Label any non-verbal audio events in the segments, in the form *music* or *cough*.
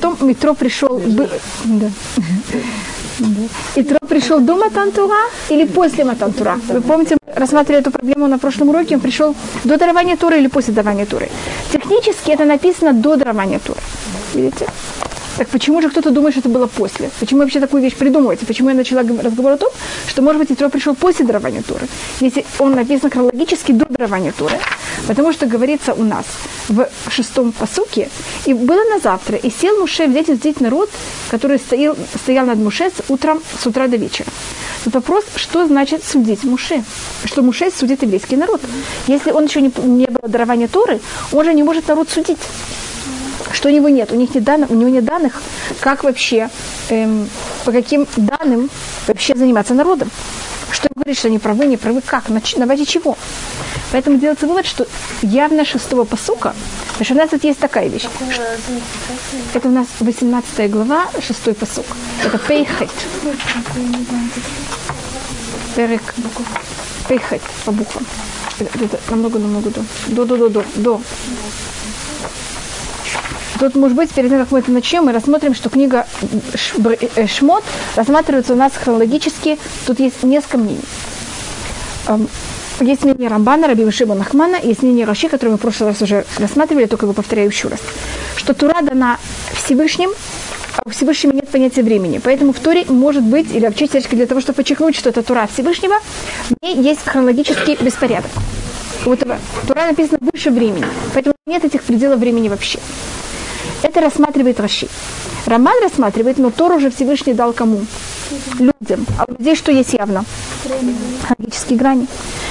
потом метро пришел... Да. Итро пришел до Матантура или после Матантура? Вы помните, рассматривали эту проблему на прошлом уроке, он пришел до дарования Туры или после дарования Туры? Технически это написано до дарования Туры. Видите? Так почему же кто-то думает, что это было после? Почему вообще такую вещь придумываете? Почему я начала г- разговор о том, что, может быть, Итро пришел после дарования Туры? Если он написан хронологически до дарования Туры, потому что говорится у нас в шестом посуке, и было на завтра, и сел Муше взять и судить народ, который стоял, стоял над Муше с утром, с утра до вечера. Тут вопрос, что значит судить Муше? Что Муше судит еврейский народ. Если он еще не, не было дарования Торы, он же не может народ судить что у него нет, у них нет данных, у него нет данных, как вообще, эм, по каким данным вообще заниматься народом. Что он говорит, что они правы, не правы, как, на, на базе чего. Поэтому делается вывод, что явно шестого посука, потому что у нас тут есть такая вещь. что- это у нас 18 глава, шестой посук. Это пейхет. Перек. Пейхет по буквам. Это, намного-намного до. До-до-до-до. До. Тут, может быть, перед тем, как мы это начнем, мы рассмотрим, что книга э, Шмот рассматривается у нас хронологически. Тут есть несколько мнений. Эм, Есть мнение Рамбана, Раби Шиба Нахмана, есть мнение Раши, которое мы в прошлый раз уже рассматривали, только его повторяю еще раз. Что Тура дана Всевышним, а у Всевышнего нет понятия времени. Поэтому в Туре может быть, или вообще для того, чтобы подчеркнуть, что это Тура Всевышнего, в ней есть хронологический беспорядок. Вот Тура написано больше времени, поэтому нет этих пределов времени вообще. Это рассматривает Раши. Роман рассматривает, но Тору уже Всевышний дал кому? Людям. А у людей что есть явно? Хронологические грани.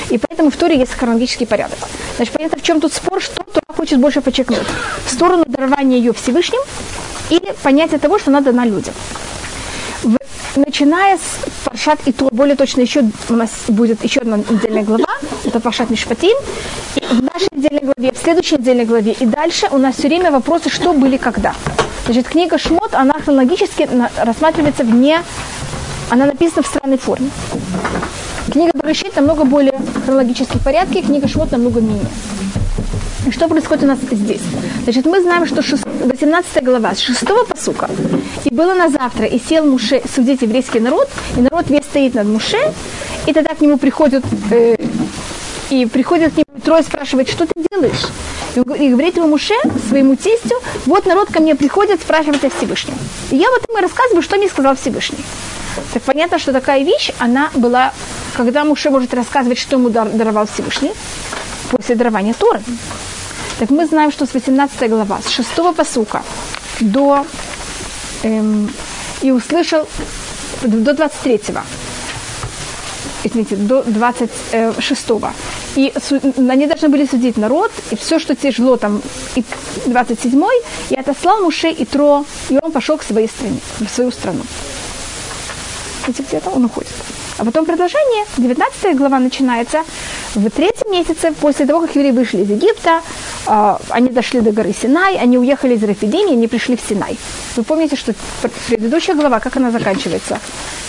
И поэтому в Торе есть хронологический порядок. Значит, понятно, в чем тут спор, что Тора хочет больше подчеркнуть? В сторону дарования ее Всевышним или понятие того, что надо на людям. В- начиная с Паршат и то, более точно еще у нас будет еще одна недельная глава, это Паршат Мишпатим, и в нашей недельной главе, в следующей недельной главе и дальше у нас все время вопросы, что были когда. Значит, книга Шмот, она хронологически рассматривается вне, она написана в странной форме. Книга Барышит намного более хронологический порядке, книга Шмот намного менее. И что происходит у нас здесь? Значит, мы знаем, что шест- 18 глава с 6 посука. И было на завтра, и сел Муше судить еврейский народ, и народ весь стоит над Муше, и тогда к нему приходят, э, и приходят к нему трое спрашивает, что ты делаешь? И говорит ему Муше, своему тестю, вот народ ко мне приходит спрашивать о Всевышнем. И я вот ему рассказываю, что мне сказал Всевышний. Так понятно, что такая вещь, она была, когда Муше может рассказывать, что ему дар- даровал Всевышний, после дарования Торы. Так мы знаем, что с 18 глава, с 6 посука до эм, и услышал до 23 извините, до 26 И су- они должны были судить народ, и все, что тяжело там, и 27 и отослал Муше и Тро, и он пошел к своей стране, в свою страну. Видите, где-то он уходит. А потом продолжение, 19 глава начинается в третьем месяце, после того, как евреи вышли из Египта, а, они дошли до горы Синай, они уехали из Рафидими, они пришли в Синай. Вы помните, что пр- предыдущая глава, как она заканчивается?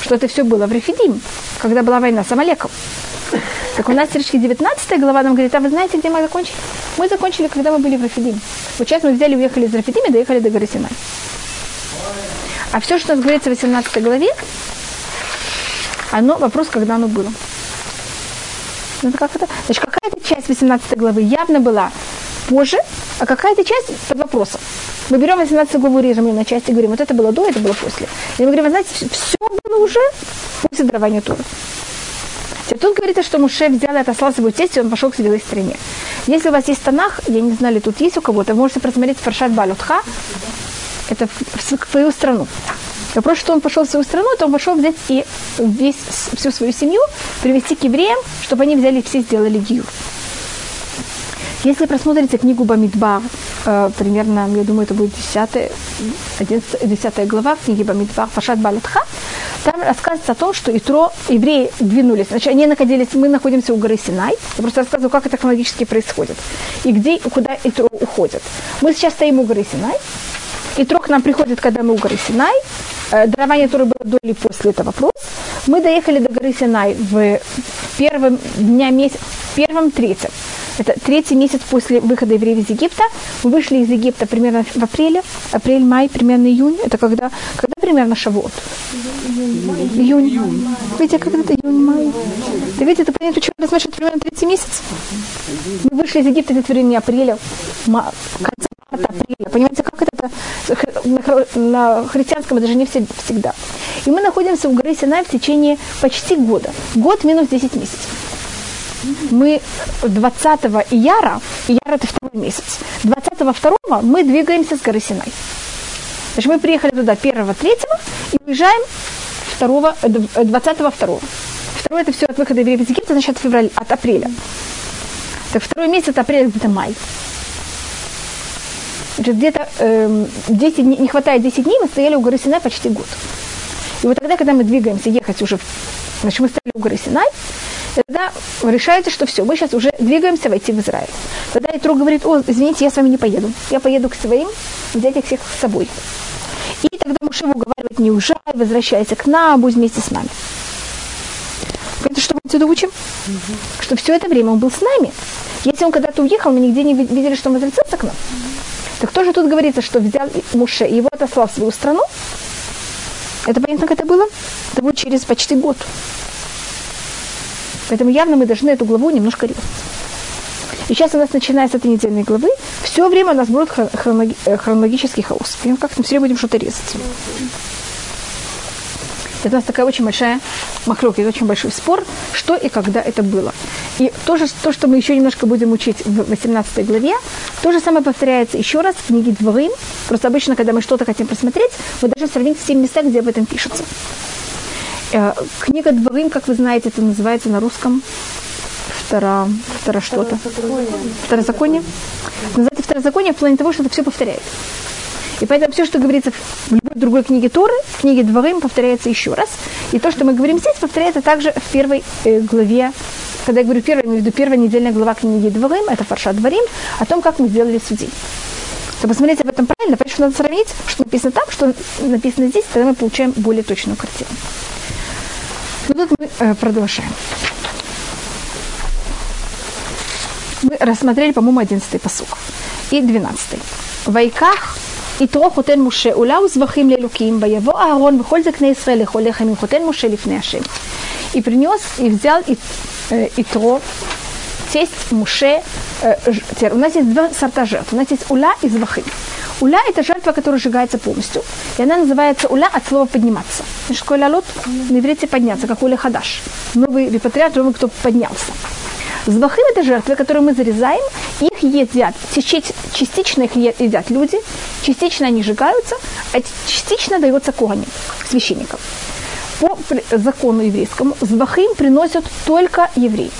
Что это все было в Рафидим, когда была война с Амалеком. Так у нас теоретически 19 глава нам говорит, а вы знаете, где мы закончили? Мы закончили, когда мы были в Рафидим. Вот сейчас мы взяли, уехали из Рафидима и доехали до горы Синай. А все, что у нас говорится в 18 главе, оно, вопрос, когда оно было. Ну, это как это? Значит, какая-то часть 18 главы явно была позже, а какая-то часть под вопросом. Мы берем 18 главу, режем ее на части говорим, вот это было до, это было после. И мы говорим, вы знаете, все было уже после дарования Тура. Тут говорится, что Муше взял и отослал свою тесть, и он пошел к своей стране. Если у вас есть Танах, я не знаю, ли тут есть у кого-то, можете просмотреть Фаршат Балютха, это в свою страну. Вопрос, что он пошел в свою страну, то он пошел взять и весь, всю свою семью привести к евреям, чтобы они взяли все сделали гиюр. Если просмотрите книгу Бамидбар, э, примерно, я думаю, это будет 10, 11, 10 глава книги Бамидбар, Фашат Балатха, там рассказывается о том, что Итро, евреи двинулись. Значит, они находились, мы находимся у горы Синай. Я просто рассказываю, как это хронологически происходит. И где, куда Итро уходит. Мы сейчас стоим у горы Синай. Итро к нам приходит, когда мы у горы Синай. Э, дарование, которое было до или после, это вопрос. Мы доехали до горы Синай в первом дня месяца, в первом третьем. Это третий месяц после выхода евреев из Египта. Мы вышли из Египта примерно в апреле, апрель-май, примерно июнь. Это когда, когда примерно Шавуот? Июнь. июнь. Видите, как это июнь-май? Ты видите, это понятно, что значит примерно третий месяц? Мы вышли из Египта в времени апреля, конца. Понимаете, как это на, христианском это же не всегда. И мы находимся в горе Синай в течение почти года. Год минус 10 месяцев мы 20 ияра, ияр это второй месяц, 22 второго мы двигаемся с горы Синай. Значит, мы приехали туда 1 третьего и уезжаем 2, 20 второго. Второе это все от выхода евреев из Египта, значит, от, февраля, от апреля. Так второй месяц это апрель, где-то май. Значит, где-то э, 10 дней, не хватает 10 дней, мы стояли у горы Синай почти год. И вот тогда, когда мы двигаемся ехать уже, значит, мы стояли у горы Синай, тогда решается, что все, мы сейчас уже двигаемся войти в Израиль. Тогда Итро говорит, о, извините, я с вами не поеду. Я поеду к своим, взять их всех с собой. И тогда Муше уговаривает, не уезжай, возвращайся к нам, будь вместе с нами. Это что мы отсюда учим? Угу. Что все это время он был с нами. Если он когда-то уехал, мы нигде не видели, что он возвратился к нам. Так тоже тут говорится, что взял Муше и его отослал в свою страну. Это понятно, как это было? Это будет через почти год. Поэтому явно мы должны эту главу немножко резать. И сейчас у нас, начиная с этой недельной главы, все время у нас будет хронологи- э, хронологический хаос. Прям как мы все время будем что-то резать. Это у нас такая очень большая махлёк, очень большой спор, что и когда это было. И то, же, то, что мы еще немножко будем учить в 18 главе, то же самое повторяется еще раз в книге Дворым. Просто обычно, когда мы что-то хотим посмотреть, мы должны сравнить все места, где об этом пишется. Э, книга Дворым, как вы знаете, это называется на русском втора, втора что-то. Второзаконие. Называется второзаконие в плане того, что это все повторяет. И поэтому все, что говорится в любой другой книге Торы, в книге Дворым повторяется еще раз. И то, что мы говорим здесь, повторяется также в первой э, главе. Когда я говорю первая, я имею в виду первая недельная глава книги Дворым, это Фаршат Дворим, о том, как мы сделали судей. То посмотрите об этом правильно, что надо сравнить, что написано там, что написано здесь, тогда мы получаем более точную картину. Ну тут мы э, продолжаем. Мы рассмотрели, по-моему, 11 посук и 12. Вайках יתרו חותן משה, אולי זבחים לאלוקים, ויבוא אהרון וכל זקני ישראל לאכול לחם עם חותן משה לפני השם. И принес, и взял и, э, Итро, тесть Муше. Э, у нас есть два сорта жертв. У нас есть уля и звахы. Уля – это жертва, которая сжигается полностью. И она называется уля от слова «подниматься». Значит, какой лалот? На иврите «подняться», как уля хадаш. Новый репатриат, новый, кто поднялся. Звахим – это жертвы, которые мы зарезаем, их едят, частично их едят люди, частично они сжигаются, а частично дается когане, священникам. По закону еврейскому звахим приносят только евреи.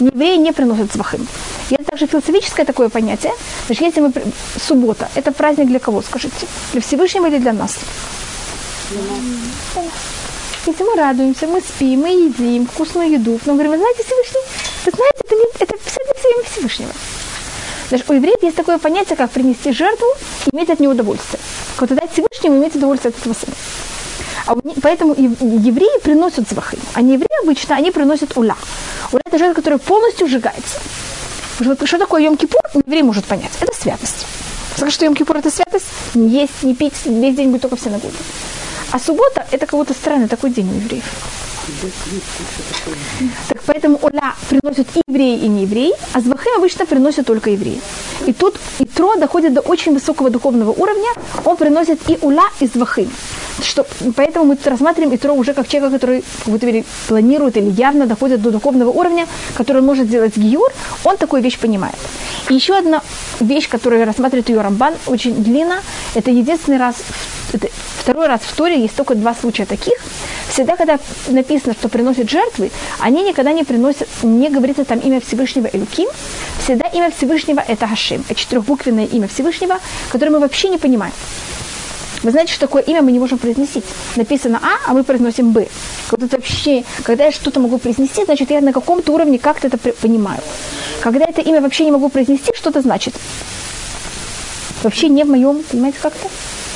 Евреи не приносят звахим. Это также философическое такое понятие. Значит, если мы... Суббота – это праздник для кого, скажите? Для Всевышнего или для нас? Для нас. Если мы радуемся, мы спим, мы едим вкусную еду, но говорим, знаете, Всевышний, вы знаете, это, не, это все для Всевышнего. Значит, у евреев есть такое понятие, как принести жертву и иметь от нее удовольствие. Когда дать Всевышнему, иметь удовольствие от этого сына. А поэтому евреи приносят звахы. А не евреи обычно, они приносят уля. Уля – это жертва, которая полностью сжигается. Что такое Йом-Кипур, еврей может понять. Это святость. Скажи, что Йом-Кипур – это святость, не есть, не пить, весь день будет только в синагоге. А суббота – это кого-то странный такой день у евреев. Поэтому Оля приносят и евреи, и не евреи, а Звахим обычно приносят только евреи. И тут Итро доходит до очень высокого духовного уровня, он приносит и Уля, и Звахим. Что, поэтому мы рассматриваем Итро уже как человека, который как будто планирует или явно доходит до духовного уровня, который он может сделать гиюр, он такую вещь понимает. И еще одна вещь, которую рассматривает ее Рамбан, очень длинно, это единственный раз, это второй раз в Торе есть только два случая таких. Всегда, когда написано, что приносят жертвы, они никогда не приносят, не говорится там имя Всевышнего Элюким, всегда имя Всевышнего это Хашим, это четырехбуквенное имя Всевышнего, которое мы вообще не понимаем. Вы знаете, что такое имя мы не можем произнести. Написано А, а мы произносим Б. Когда, вообще, когда я что-то могу произнести, значит, я на каком-то уровне как-то это понимаю. Когда это имя вообще не могу произнести, что это значит? Вообще не в моем, понимаете, как-то?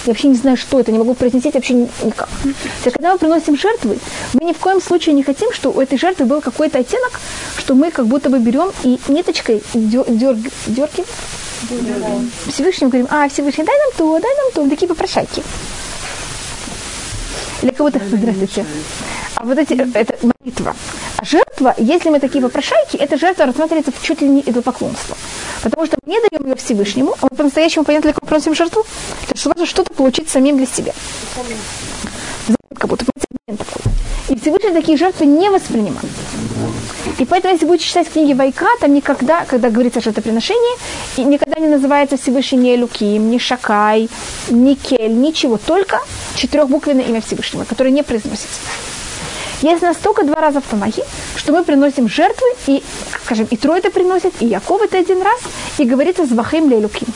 Я вообще не знаю, что это, не могу произнести вообще никак. То есть, когда мы приносим жертвы, мы ни в коем случае не хотим, что у этой жертвы был какой-то оттенок, что мы как будто бы берем и ниточкой дер, дер, дерки Всевышнему говорим, а, Всевышний, дай нам то, дай нам то, такие попрошайки. Или кого-то, здравствуйте. А вот эти, это молитва. А жертва, если мы такие попрошайки, эта жертва рассматривается чуть ли не идолопоклонство. Потому что мы не даем ее Всевышнему, а мы по-настоящему понятно, как мы просим жертву, то есть что-то получить самим для себя. Как будто. И Всевышний такие жертвы не воспринимает. И поэтому, если будете читать книги Вайка, там никогда, когда говорится о жертвоприношении, и никогда не называется Всевышний ни Луким, ни Шакай, ни Кель, ничего, только четырехбуквенное имя Всевышнего, которое не произносится. Есть настолько два раза в Танахе, что мы приносим жертвы, и, скажем, и Трой это приносит, и Яков это один раз, и говорится с Вахим Лелюким.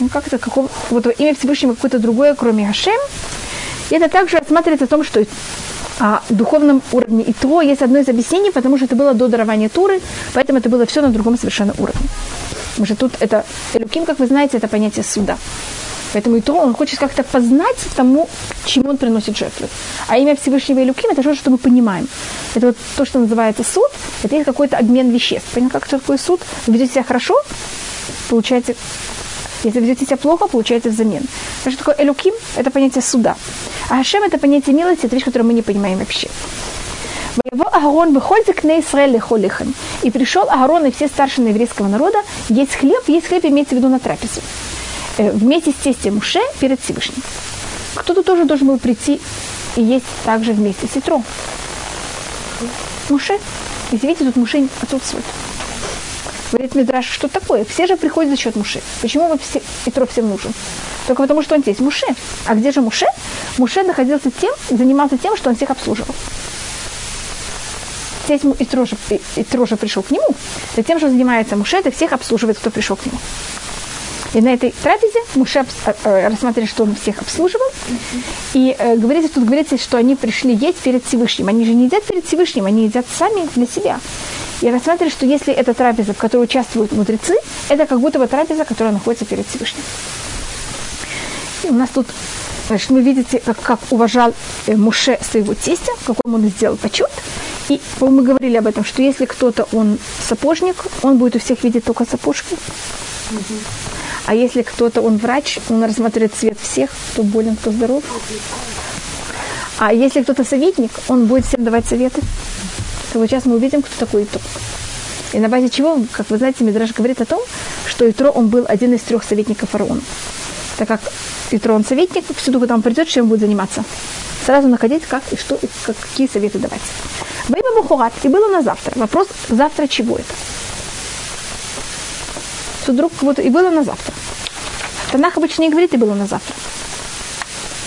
Ну, как это, какого, вот имя Всевышнего какое-то другое, кроме Хашем. И это также рассматривается о том, что о духовном уровне и то есть одно из объяснений, потому что это было до дарования Туры, поэтому это было все на другом совершенно уровне. Потому что тут это Элюким, как вы знаете, это понятие суда. Поэтому и то он хочет как-то познать тому, чему он приносит жертву. А имя Всевышнего Илюким – это то, что мы понимаем. Это вот то, что называется суд, это есть какой-то обмен веществ. Понимаете, как такой суд? Ведете себя хорошо, получаете если ведете себя плохо, получаете взамен. Потому что такое элюким – это понятие суда. А Хашем – это понятие милости, это вещь, которую мы не понимаем вообще. Его Агарон выходит к Израиль лихолихам. И пришел Агарон и все старшины еврейского народа, есть хлеб, есть хлеб имеется в виду на трапезу. Э, вместе с тестем Муше перед Всевышним. Кто-то тоже должен был прийти и есть также вместе с Итро. Муше. Если видите, тут Муше отсутствует. Говорит Мидраш, что такое? Все же приходят за счет Муше. Почему все, Итро всем нужен? Только потому, что он здесь. Муше. А где же Муше? Муше находился тем, занимался тем, что он всех обслуживал. Здесь Итро же, Итро же пришел к нему. Это тем, что занимается Муше, это всех обслуживает, кто пришел к нему. И на этой трапезе Муше э, э, рассмотрели, что он всех обслуживал. И э, говорится, тут говорится, что они пришли есть перед Всевышним. Они же не едят перед Всевышним, они едят сами для себя. И рассматривали, что если это трапеза, в которой участвуют мудрецы, это как будто бы трапеза, которая находится перед Всевышним. И у нас тут Значит, вы видите, как, как уважал э, Муше своего тестя, какой он сделал почет. И мы говорили об этом, что если кто-то, он сапожник, он будет у всех видеть только сапожки. А если кто-то, он врач, он рассматривает цвет всех, кто болен, кто здоров. А если кто-то советник, он будет всем давать советы. То вот сейчас мы увидим, кто такой Итро. И на базе чего, как вы знаете, Мидраш говорит о том, что Итро, он был один из трех советников фараона. Так как Итро, он советник, всюду, куда он придет, чем будет заниматься. Сразу находить, как и что, и как, какие советы давать. Время Бухурат, и было на завтра. Вопрос, завтра чего это? что вдруг вот и было на завтра. Танах обычно не говорит, и было на завтра.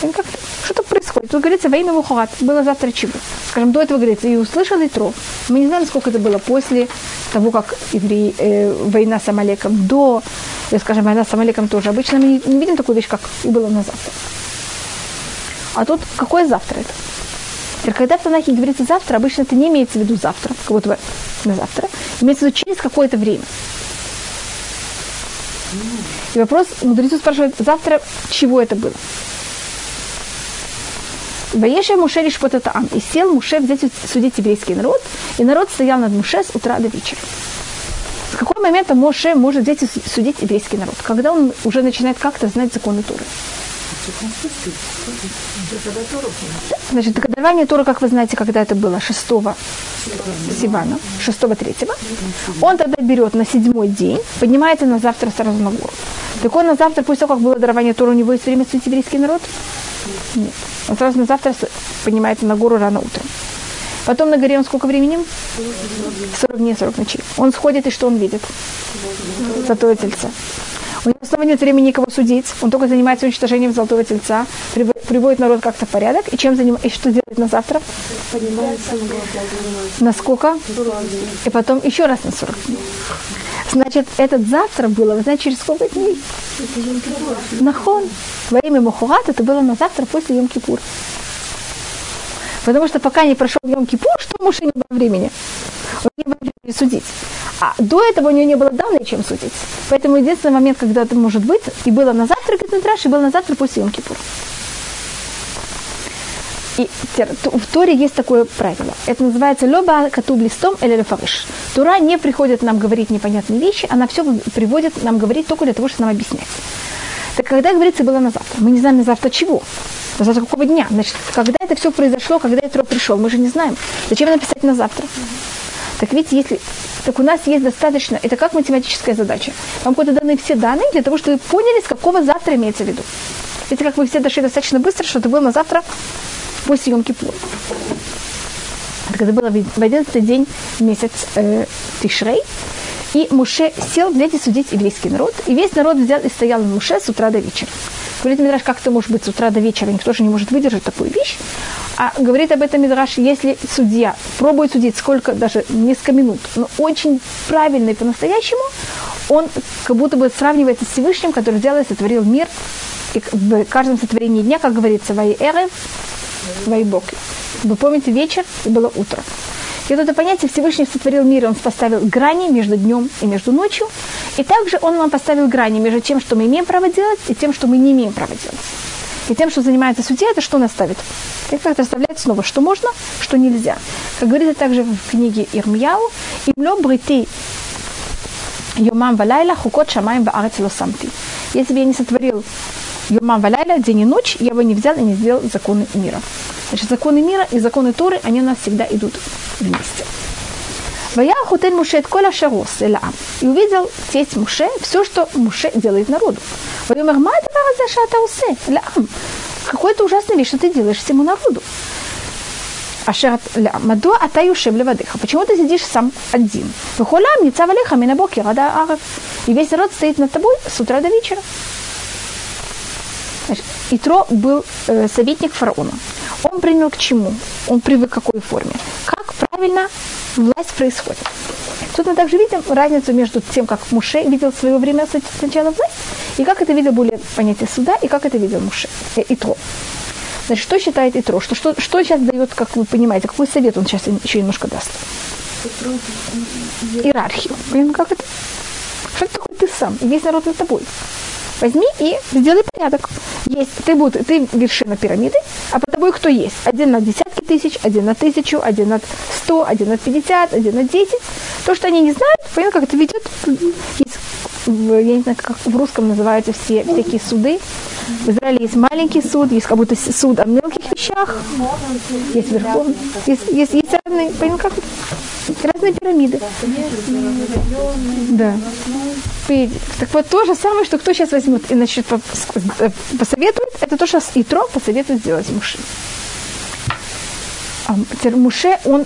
как что-то происходит. Тут говорится во имя Мухат. Было завтра чего? Скажем, до этого говорится, и услышал Итро. Мы не знаем, сколько это было после того, как евреи, э, война с Амалеком, до, или, скажем, война с Амалеком тоже. Обычно мы не, не видим такую вещь, как и было на завтра. А тут какое завтра это? Когда в Танахе говорится завтра, обычно это не имеется в виду завтра, как будто на завтра. Имеется в виду через какое-то время. И вопрос, мудрецы спрашивают, завтра чего это было? Ваеша Муше лишь вот это ам. И сел Муше взять судить еврейский народ, и народ стоял над Муше с утра до вечера. С какого момента Моше может взять и судить еврейский народ? Когда он уже начинает как-то знать законы Туры. Значит, дарование Торы, как вы знаете, когда это было 6 Сивана, 6 3 он тогда берет на седьмой день, поднимается на завтра сразу на гору. Так он на завтра, после того, как было дарование Торы, у него есть время судить еврейский народ? Он сразу на завтра поднимается на гору рано утром. Потом на горе он сколько времени? 40 дней, 40 ночей. Он сходит, и что он видит? Золотое тельце. У него снова нет времени никого судить. Он только занимается уничтожением золотого тельца, приводит народ как-то в порядок. И чем занимается? И что делает на завтра? На сколько? И потом еще раз на 40 дней. Значит, этот завтра было, вы знаете, через сколько дней? Нахон. Во имя Мухурат это было на завтра после Йом-Кипур. Потому что пока не прошел Йом-Кипур, что муж не было времени? Не было не судить. А до этого у нее не было данных, чем судить. Поэтому единственный момент, когда это может быть, и было на завтра, Мидраш, и было на завтра после Йом Кипур. И в Торе есть такое правило. Это называется лоба катуб листом или лефариш. Тура не приходит нам говорить непонятные вещи, она все приводит нам говорить только для того, чтобы нам объяснять. Так когда говорится было на завтра? Мы не знаем на завтра чего. На завтра какого дня? Значит, когда это все произошло, когда Итро пришел, мы же не знаем. Зачем написать на завтра? Так видите, если так у нас есть достаточно, это как математическая задача. Вам куда даны все данные для того, чтобы вы поняли, с какого завтра имеется в виду. Видите, как вы все дошли достаточно быстро, что это было на завтра после Йом Кипур. Когда было в 11 день месяц э, Тишрей, и Муше сел, глядя судить еврейский народ, и весь народ взял и стоял в Муше с утра до вечера. Говорит Мидраш, как это может быть с утра до вечера, никто же не может выдержать такую вещь. А говорит об этом Мидраш, если судья пробует судить сколько, даже несколько минут, но очень правильно и по-настоящему, он как будто бы сравнивается с Всевышним, который взял и сотворил мир, и в каждом сотворении дня, как говорится, вай эрев, вай боки. Вы помните вечер и было утро. И вот это понятие Всевышний сотворил мир, он поставил грани между днем и между ночью. И также он нам поставил грани между тем, что мы имеем право делать, и тем, что мы не имеем права делать. И тем, что занимается судья, это что он оставит? И как это оставляет снова, что можно, что нельзя. Как говорится также в книге Ирмияу, «Имло брити йомам валайла хукот шамаем ваарец самти». Если бы я не сотворил йомам валайла, день и ночь, я бы не взял и не сделал законы мира. Значит, законы мира и законы Торы, они у нас всегда идут вместе. Ваяхутель Муше от коля шарос элаам. И увидел тесть Муше все, что Муше делает народу. Вайомер ма это шата усе элаам. Какой-то ужасная вещь, что ты делаешь всему народу. Ашер Мадо ата юшем левадыха. Почему ты сидишь сам один? Выхолам не цавалиха минабоки рада аров. И весь народ стоит над тобой с утра до вечера. Итро был э, советник фараона. Он принял к чему? Он привык к какой форме? Как правильно власть происходит? Тут мы также видим разницу между тем, как Муше видел в свое время сначала власть, и как это видел более понятие суда, и как это видел Муше, э, Итро. Значит, что считает Итро? Что, что, что сейчас дает, как вы понимаете, какой совет он сейчас еще немножко даст? Иерархию. Как это? Что такое ты сам? Весь народ над тобой возьми и сделай порядок. Есть, ты, будь, ты вершина пирамиды, а под тобой кто есть? Один на десятки тысяч, один на тысячу, один на сто, один на пятьдесят, один на десять. То, что они не знают, понятно, как это ведет. Есть, я не знаю, как в русском называются все всякие суды. В Израиле есть маленький суд, есть как будто суд о мелких вещах, есть верховный, есть, есть, есть разные, понятно, как разные пирамиды. Да. Так вот, то же самое, что кто сейчас возьмет и значит, посоветует, это то, что Итро посоветует сделать Муше. А, Муше, он,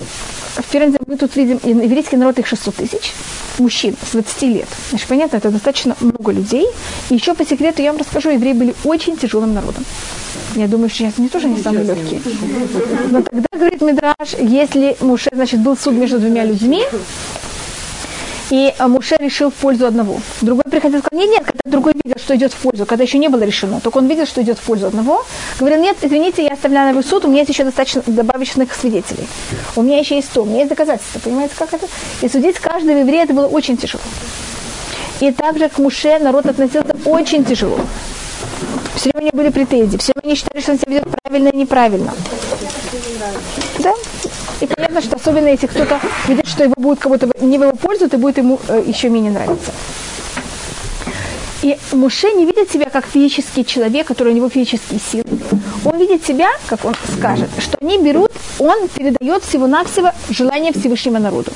в Ферензе мы тут видим, еврейский народ их 600 тысяч, мужчин с 20 лет. Значит, понятно, это достаточно много людей. И еще по секрету я вам расскажу, евреи были очень тяжелым народом. Я думаю, что сейчас они тоже не самые легкие. Но тогда, говорит Мидраш, если Муше, значит, был суд между двумя людьми, и э, Муше решил в пользу одного. Другой приходил и сказал, нет, нет, когда другой видел, что идет в пользу, когда еще не было решено, только он видел, что идет в пользу одного, говорил, нет, извините, я оставляю на суд, у меня есть еще достаточно добавочных свидетелей. У меня еще есть то, у меня есть доказательства, понимаете, как это? И судить каждого еврея это было очень тяжело. И также к Муше народ относился очень тяжело. Все время у него были претензии, все время они считали, что он себя ведет правильно и неправильно. И понятно, что особенно если кто-то видит, что его будет кого-то не в его пользу, то будет ему э, еще менее нравиться. И Муше не видит себя как физический человек, который у него физические силы. Он видит себя, как он скажет, что они берут, он передает всего-навсего желание Всевышнего народу.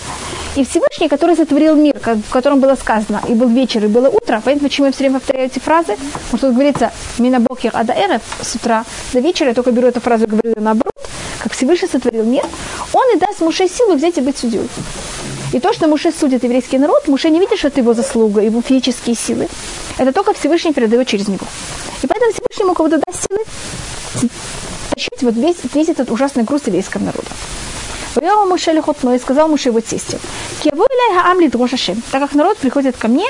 И Всевышний, который сотворил мир, как, в котором было сказано, и был вечер, и было утро, поэтому почему я все время повторяю эти фразы, потому что тут говорится «Минабокер ада эрет» с утра до вечера, я только беру эту фразу и говорю наоборот, как Всевышний сотворил мир, он и даст Муше силу взять и быть судьей. И то, что Муше судит еврейский народ, Муше не видит, что это его заслуга, его физические силы. Это только Всевышний передает через него. И поэтому Всевышний ему кого-то даст силы тащить вот весь, весь этот ужасный груз еврейского народа. Воевал Муше лихотно и сказал Муше его тесте. Амли дрожашем. Так как народ приходит ко мне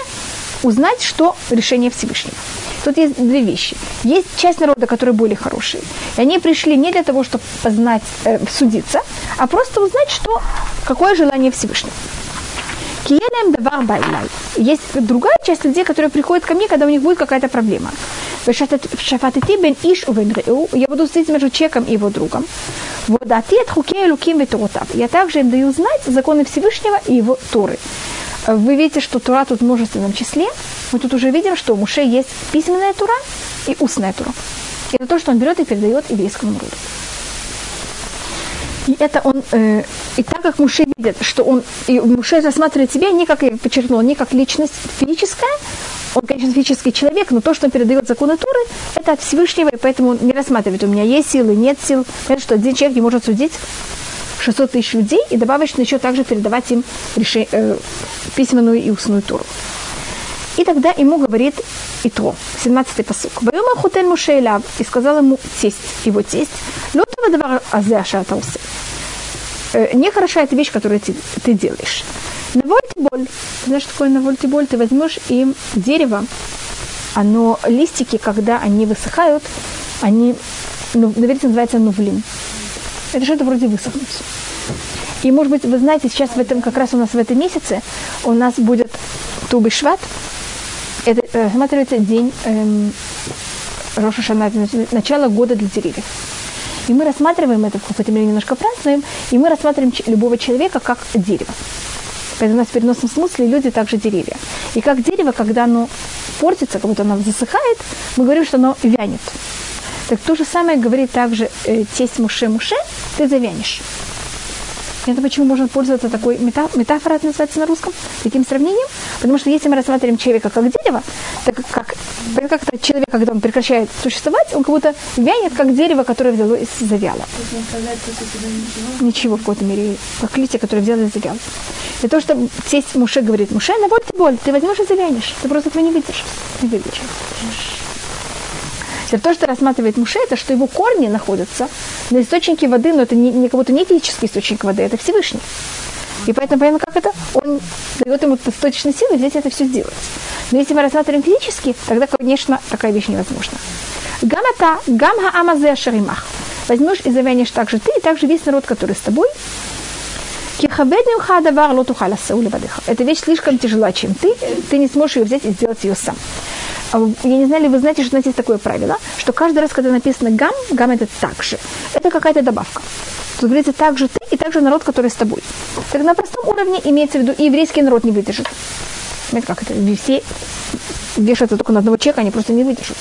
узнать, что решение Всевышнего. Тут есть две вещи. Есть часть народа, которые более хорошие. И они пришли не для того, чтобы познать, э, судиться, а просто узнать, что, какое желание Всевышнего. Киелем давар байлай. Есть другая часть людей, которые приходят ко мне, когда у них будет какая-то проблема. Шафатити бен иш увен. Я буду сидеть между человеком и его другом. Водати от хукея луким. Я также им даю знать законы Всевышнего и его Торы. Вы видите, что Тура тут в множественном числе. Мы тут уже видим, что у Муше есть письменная Тура и устная Тура. Это то, что он берет и передает еврейскому народу. И это он, э, и так как Муше видит, что он, и Муше рассматривает себя не как, я подчеркнула, не как личность физическая, он, конечно, физический человек, но то, что он передает законы Туры, это от Всевышнего, и поэтому он не рассматривает, у меня есть силы, нет сил. Понятно, что один человек не может судить 600 тысяч людей и добавочно еще также передавать им решение, э, письменную и устную Туру. И тогда ему говорит Итро, 17-й посук. Вайома хутен Муше Элав, и сказал ему тесть, его тесть, лотова давар азе ашатаусе. Нехороша эта вещь, которую ты, ты делаешь. Навольте боль. Знаешь, такое навольте боль? Ты возьмешь им дерево, оно, листики, когда они высыхают, они, ну, наверное, называется нувлин. Это что-то вроде высохнуть. И, может быть, вы знаете, сейчас в этом, как раз у нас в этом месяце, у нас будет Тубы Шват, это рассматривается день эм, Роша Шана, начало года для деревьев. И мы рассматриваем это в какой-то мере немножко празднуем, и мы рассматриваем любого человека как дерево. Поэтому у нас в переносном смысле люди также деревья. И как дерево, когда оно портится, как будто оно засыхает, мы говорим, что оно вянет. Так то же самое говорит также э, тесть Муше Муше, ты завянешь. Это почему можно пользоваться такой метафорой, это называется на русском, таким сравнением. Потому что если мы рассматриваем человека как дерево, так как, как это человек, когда он прекращает существовать, он как будто вянет, как дерево, которое взяло и завяло. Ничего в какой-то мере, как листья, которые взяли и завяло. И то, что тесть Муше говорит, Муше, на боль ты боль, ты возьмешь и завянешь. Ты просто этого не видишь. Не выдержишь. Теперь то, что рассматривает Муше, это что его корни находятся на источнике воды, но это не, не как будто не физический источник воды, это Всевышний. И поэтому, понятно, как это? Он дает ему достаточно силы взять это все сделать. Но если мы рассматриваем физически, тогда, конечно, такая вещь невозможна. Гамата, гамха амазе шаримах. Возьмешь и завянешь также ты, и также весь народ, который с тобой. Эта вещь слишком тяжела, чем ты. Ты не сможешь ее взять и сделать ее сам. А я не знаю, ли вы знаете, что у нас есть такое правило, что каждый раз, когда написано гам, гам это так же. Это какая-то добавка. Тут говорится также ты и также народ, который с тобой. Так на простом уровне имеется в виду, и еврейский народ не выдержит. Знаете, как это? Все вешаются только на одного человека, они просто не выдержат.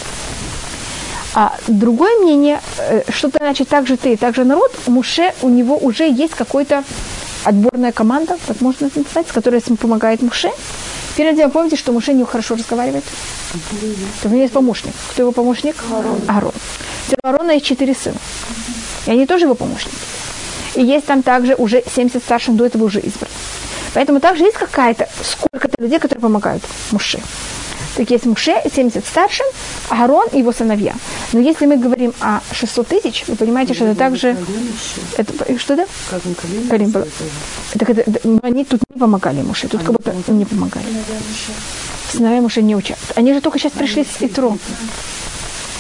А другое мнение, э, что-то значит так же ты, так же народ, Муше, у него уже есть какой-то отборная команда, так можно назвать, с которой помогает Муше. Перед этим помните, что Муше не хорошо разговаривает? У него есть помощник. Кто его помощник? Арон. Арон. У Арона есть четыре сына. И они тоже его помощники. И есть там также уже 70 старших до этого уже избран. Поэтому также есть какая-то, сколько-то людей, которые помогают Муше так есть Муше, 70 старшин, Аарон и его сыновья. Но если мы говорим о 600 тысяч, вы понимаете, что это также... Это, что да? Карим был. Так это, они тут не помогали Муше, тут как будто не помогали. Сыновья Муше не учат. Они же только сейчас пришли с Итро.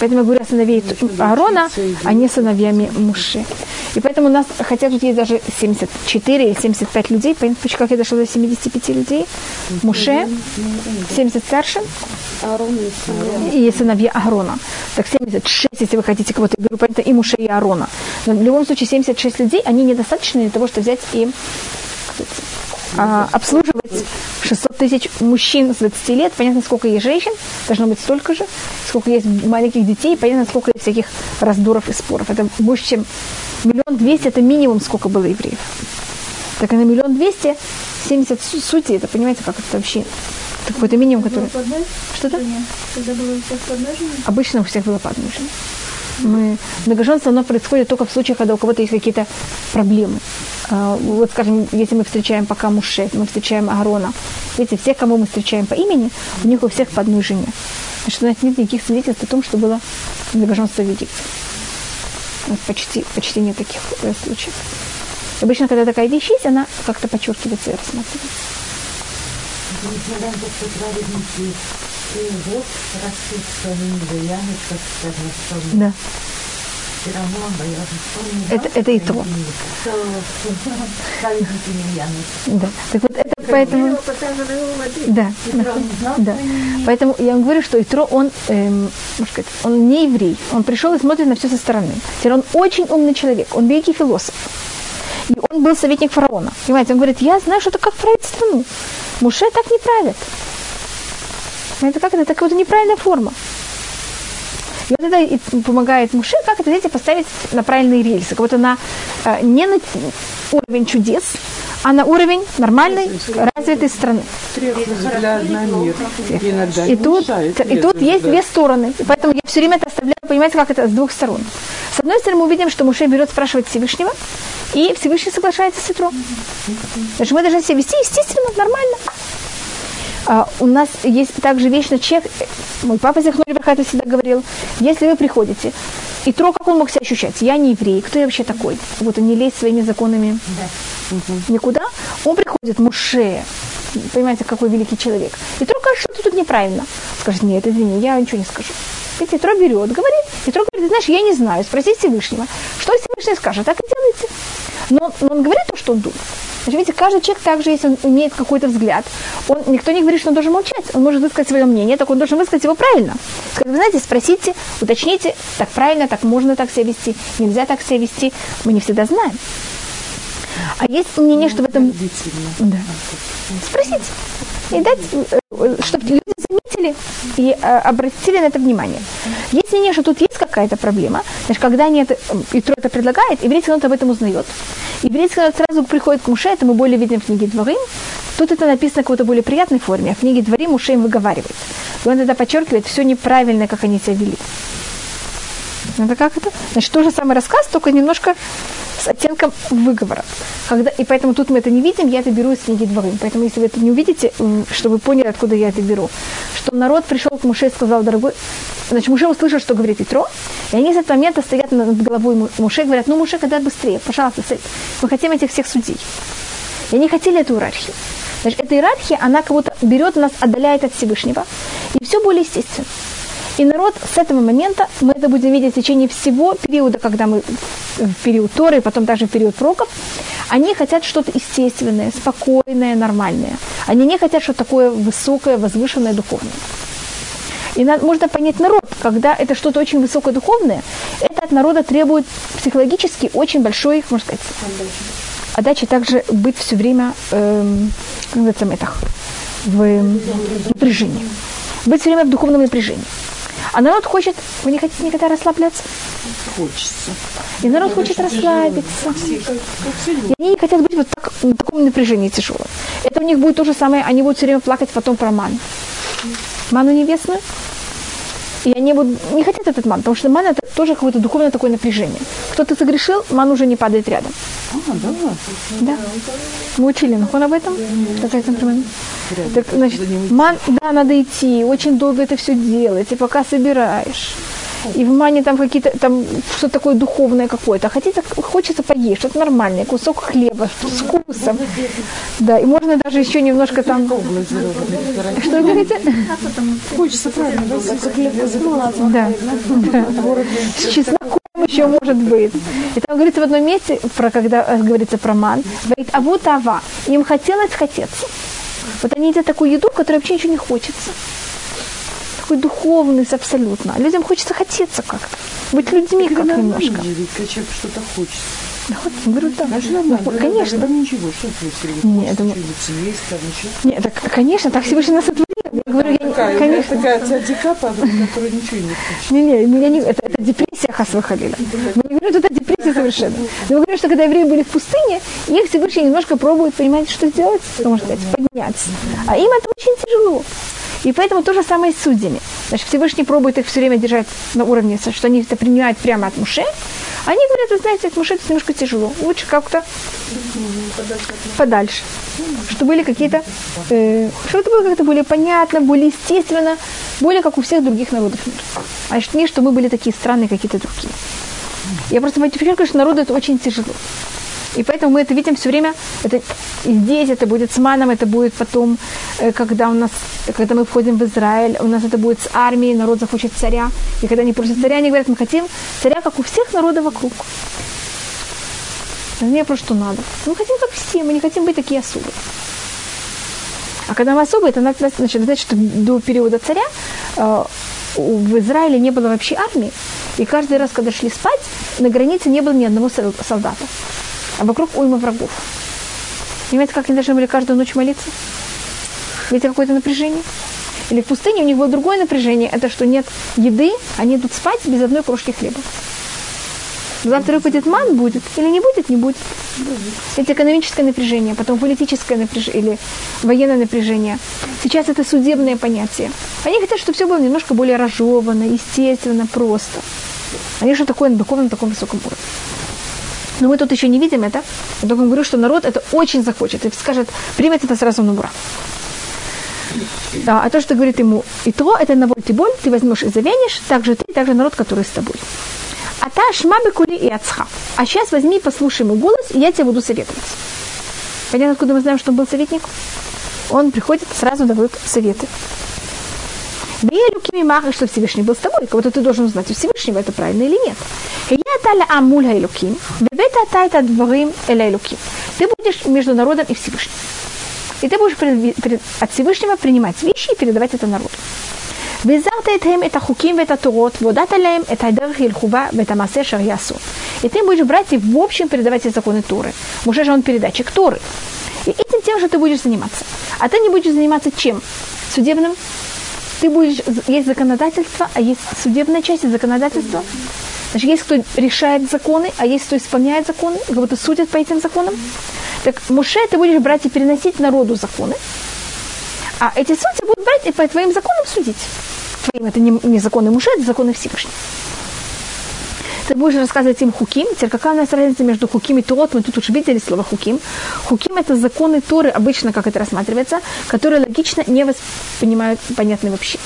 Поэтому я говорю о сыновей Аарона, а не сыновьями Муши. И поэтому у нас, хотя тут есть даже 74 или 75 людей, понятно, как я дошла до 75 людей, Муше, 70 старшин, и сыновья Аарона. Так 76, если вы хотите кого-то, я говорю, понятно, и Муше, и Аарона. Но в любом случае 76 людей, они недостаточны для того, чтобы взять и а, обслуживать 600 тысяч мужчин с 20 лет, понятно, сколько есть женщин, должно быть столько же, сколько есть маленьких детей, понятно, сколько есть всяких раздоров и споров. Это больше, чем миллион двести, это минимум, сколько было евреев. Так и на миллион двести, 70 сути, это понимаете, как это вообще какой-то минимум, который... Что-то? Обычно у всех было по одной жене. Мы... Многоженство, оно происходит только в случае, когда у кого-то есть какие-то проблемы. А, вот, скажем, если мы встречаем пока Муше, мы встречаем Аарона. Видите, всех, кого мы встречаем по имени, у них у всех по одной жене. Значит, у нас нет никаких свидетельств о том, что было многоженство в Египте. Нас почти, почти нет таких э, случаев. Обычно, когда такая вещь есть, она как-то подчеркивается и рассматривается. Да. Это, это и то. Да. Так вот, это поэтому... Да, да. Поэтому я вам говорю, что Итро, он, эм, сказать, он не еврей. Он пришел и смотрит на все со стороны. Теперь он очень умный человек, он великий философ. И он был советник фараона. Понимаете, он говорит, я знаю, что это как править страну. Муше так не правят. Это как это? Это неправильная форма. И вот это и помогает Муше, как это, знаете, поставить на правильные рельсы. Как будто на, э, не на уровень чудес, а на уровень нормальной, развитой страны. И тут, и тут есть две стороны. Поэтому я все время это понимаете, как это с двух сторон. С одной стороны, мы видим, что Муше берет спрашивать Всевышнего, и Всевышний соглашается с Итро. Значит, мы должны себя вести естественно, нормально. А, у нас есть также вечный чек, мой папа Зихнули это всегда говорил, если вы приходите, и Тро, как он мог себя ощущать? Я не еврей, кто я вообще такой? Вот он не лезет своими законами да. никуда. Он приходит, Муше, понимаете, какой великий человек. И Тро кажется, что тут неправильно. Скажет, нет, извини, я ничего не скажу. И Тро берет, говорит, и Тро говорит, знаешь, я не знаю, спроси Всевышнего. Что Всевышний скажет, так и делайте. Но, но он говорит то, что он думает. Значит, видите, каждый человек также, если он имеет какой-то взгляд, он, никто не говорит, что он должен молчать. Он может высказать свое мнение, так он должен высказать его правильно. Сказать, вы знаете, спросите, уточните, так правильно, так можно так себя вести, нельзя так себя вести. Мы не всегда знаем. А есть мнение, что в этом... Да. Спросите. И дать, э, чтобы люди заметили и э, обратили на это внимание. Есть мнение, что тут есть какая-то проблема, значит, когда они это, Итро это предлагает, еврейский народ об этом узнает. Еврейский народ сразу приходит к Муше, это мы более видим в книге Дворим. Тут это написано в какой-то более приятной форме, а в книге Дворим Муше им выговаривает. И он тогда подчеркивает все неправильно, как они себя вели. Это как это? Значит, тот же самый рассказ, только немножко с оттенком выговора. Когда, и поэтому тут мы это не видим, я это беру из книги Дворым. Поэтому если вы это не увидите, чтобы вы поняли, откуда я это беру. Что народ пришел к Муше и сказал, дорогой, значит, Муше услышал, что говорит Итро, и они с этого момента стоят над головой Муше и говорят, ну, Муше, когда быстрее, пожалуйста, мы хотим этих всех судей. И они хотели эту иерархию. Значит, эта иерархия, она как будто берет нас, отдаляет от Всевышнего. И все более естественно. И народ с этого момента, мы это будем видеть в течение всего периода, когда мы в период Торы, потом также в период проков, они хотят что-то естественное, спокойное, нормальное. Они не хотят что-то такое высокое, возвышенное, духовное. И надо, можно понять народ, когда это что-то очень высокое духовное, это от народа требует психологически очень большой, можно сказать, отдачи также быть все время эм, как это, в эм, напряжении. Быть все время в духовном напряжении. А народ хочет, вы не хотите никогда расслабляться? Хочется. И народ хочет расслабиться. И они не хотят быть вот так, в таком напряжении тяжелом. Это у них будет то же самое, они будут все время плакать потом про ман. Ману небесную. И они будут, не хотят этот ман, потому что ман это тоже какое-то духовное такое напряжение. Кто-то согрешил, ман уже не падает рядом. А, да? Да. Мы учили Нахон об этом? Какая так, значит, ман, да, надо идти, очень долго это все делать, и пока собираешь. И в мане там какие-то, там что-то такое духовное какое-то. А хотите, хочется поесть, что-то нормальное, кусок хлеба с вкусом. Да, и можно даже еще немножко там... Что вы говорите? Хочется, правильно, да. С чесноком еще может быть. И там говорится в одном месте, про, когда говорится про ман, говорит, а вот ава, им хотелось хотеться. Вот они едят такую еду, которая вообще ничего не хочется. Такой духовный абсолютно. А людям хочется хотеться как-то. Быть людьми как немножко. Человек что-то хочется. Да, вот, говорю, да. Нормально. Ну, конечно. Тогда ничего, что ты Нет, думаю... Нет, так, конечно, так Всевышний нас сотворил. Я говорю, я, такая, конечно. такая цадика, которая ничего не хочет. Не, не, меня не, это, это депрессия Хасвахалина. Мы не говорим, что это депрессия совершенно. Но мы говорим, что когда евреи были в пустыне, их Всевышний немножко пробует, понимаете, что сделать, можно сказать, подняться. А им это очень тяжело. И поэтому то же самое с судьями. Значит, Всевышний пробует их все время держать на уровне, что они это принимают прямо от Муше. Они говорят, вы знаете, от Муше это немножко тяжело. Лучше как-то подальше. Что были какие-то, э, что это было как-то более понятно, более естественно, более как у всех других народов мира. А не, что мы были такие странные какие-то другие. Я просто подчеркиваю, что народу это очень тяжело. И поэтому мы это видим все время. Это здесь это будет с маном, это будет потом э, когда у нас, когда мы входим в Израиль, у нас это будет с армией, народ захочет царя. И когда они просят царя, они говорят, мы хотим царя, как у всех народов вокруг. Мне просто что надо. Мы хотим как все, мы не хотим быть такие особые. А когда мы особые, это значит, значит что до периода царя э, в Израиле не было вообще армии. И каждый раз, когда шли спать, на границе не было ни одного солдата. А вокруг уйма врагов. Понимаете, как они должны были каждую ночь молиться? Видите, какое-то напряжение? Или в пустыне у них было другое напряжение, это что нет еды, они идут спать без одной крошки хлеба. Завтра выпадет ман будет, или не будет, не будет. Это экономическое напряжение, потом политическое напряжение или военное напряжение. Сейчас это судебное понятие. Они хотят, чтобы все было немножко более разжевано, естественно, просто. Они что такое на духовном таком высоком уровне. Но мы тут еще не видим это. Я только говорю, что народ это очень захочет и скажет, примет это сразу на ура. Да, а то, что говорит ему, и то, это на вольте боль, ты возьмешь и завянешь, так же ты, так же народ, который с тобой. А та шмабы кули и ацха. А сейчас возьми, послушай ему голос, и я тебе буду советовать. Понятно, откуда мы знаем, что он был советник? Он приходит, сразу дает советы. Белюкими маха, что Всевышний был с тобой. Кого-то ты должен узнать у Всевышнего, это правильно или нет. Ты будешь между народом и Всевышним. И ты будешь от Всевышнего принимать вещи и передавать это народу. והזרת את את החוקים ואת התורות, והודעת להם את הדרך ילכובה ואת המעשה אשר יעשו. И ты будешь брать и в общем передавать эти законы Торы. Муж же он передатчик Торы. И этим тем же ты будешь заниматься. А ты не будешь заниматься чем? Судебным? ты будешь, есть законодательство, а есть судебная часть и законодательство. Значит, есть кто решает законы, а есть кто исполняет законы, кого-то судят по этим законам. Так Муше ты будешь брать и переносить народу законы, а эти судьи будут брать и по твоим законам судить. Твоим это не, не законы Муше, это законы Всевышнего. Ты будешь рассказывать им хуким. Теперь какая у нас разница между хуким и турот? Мы тут уже видели слово хуким. Хуким это законы Торы, обычно как это рассматривается, которые логично не воспринимают понятны вообще.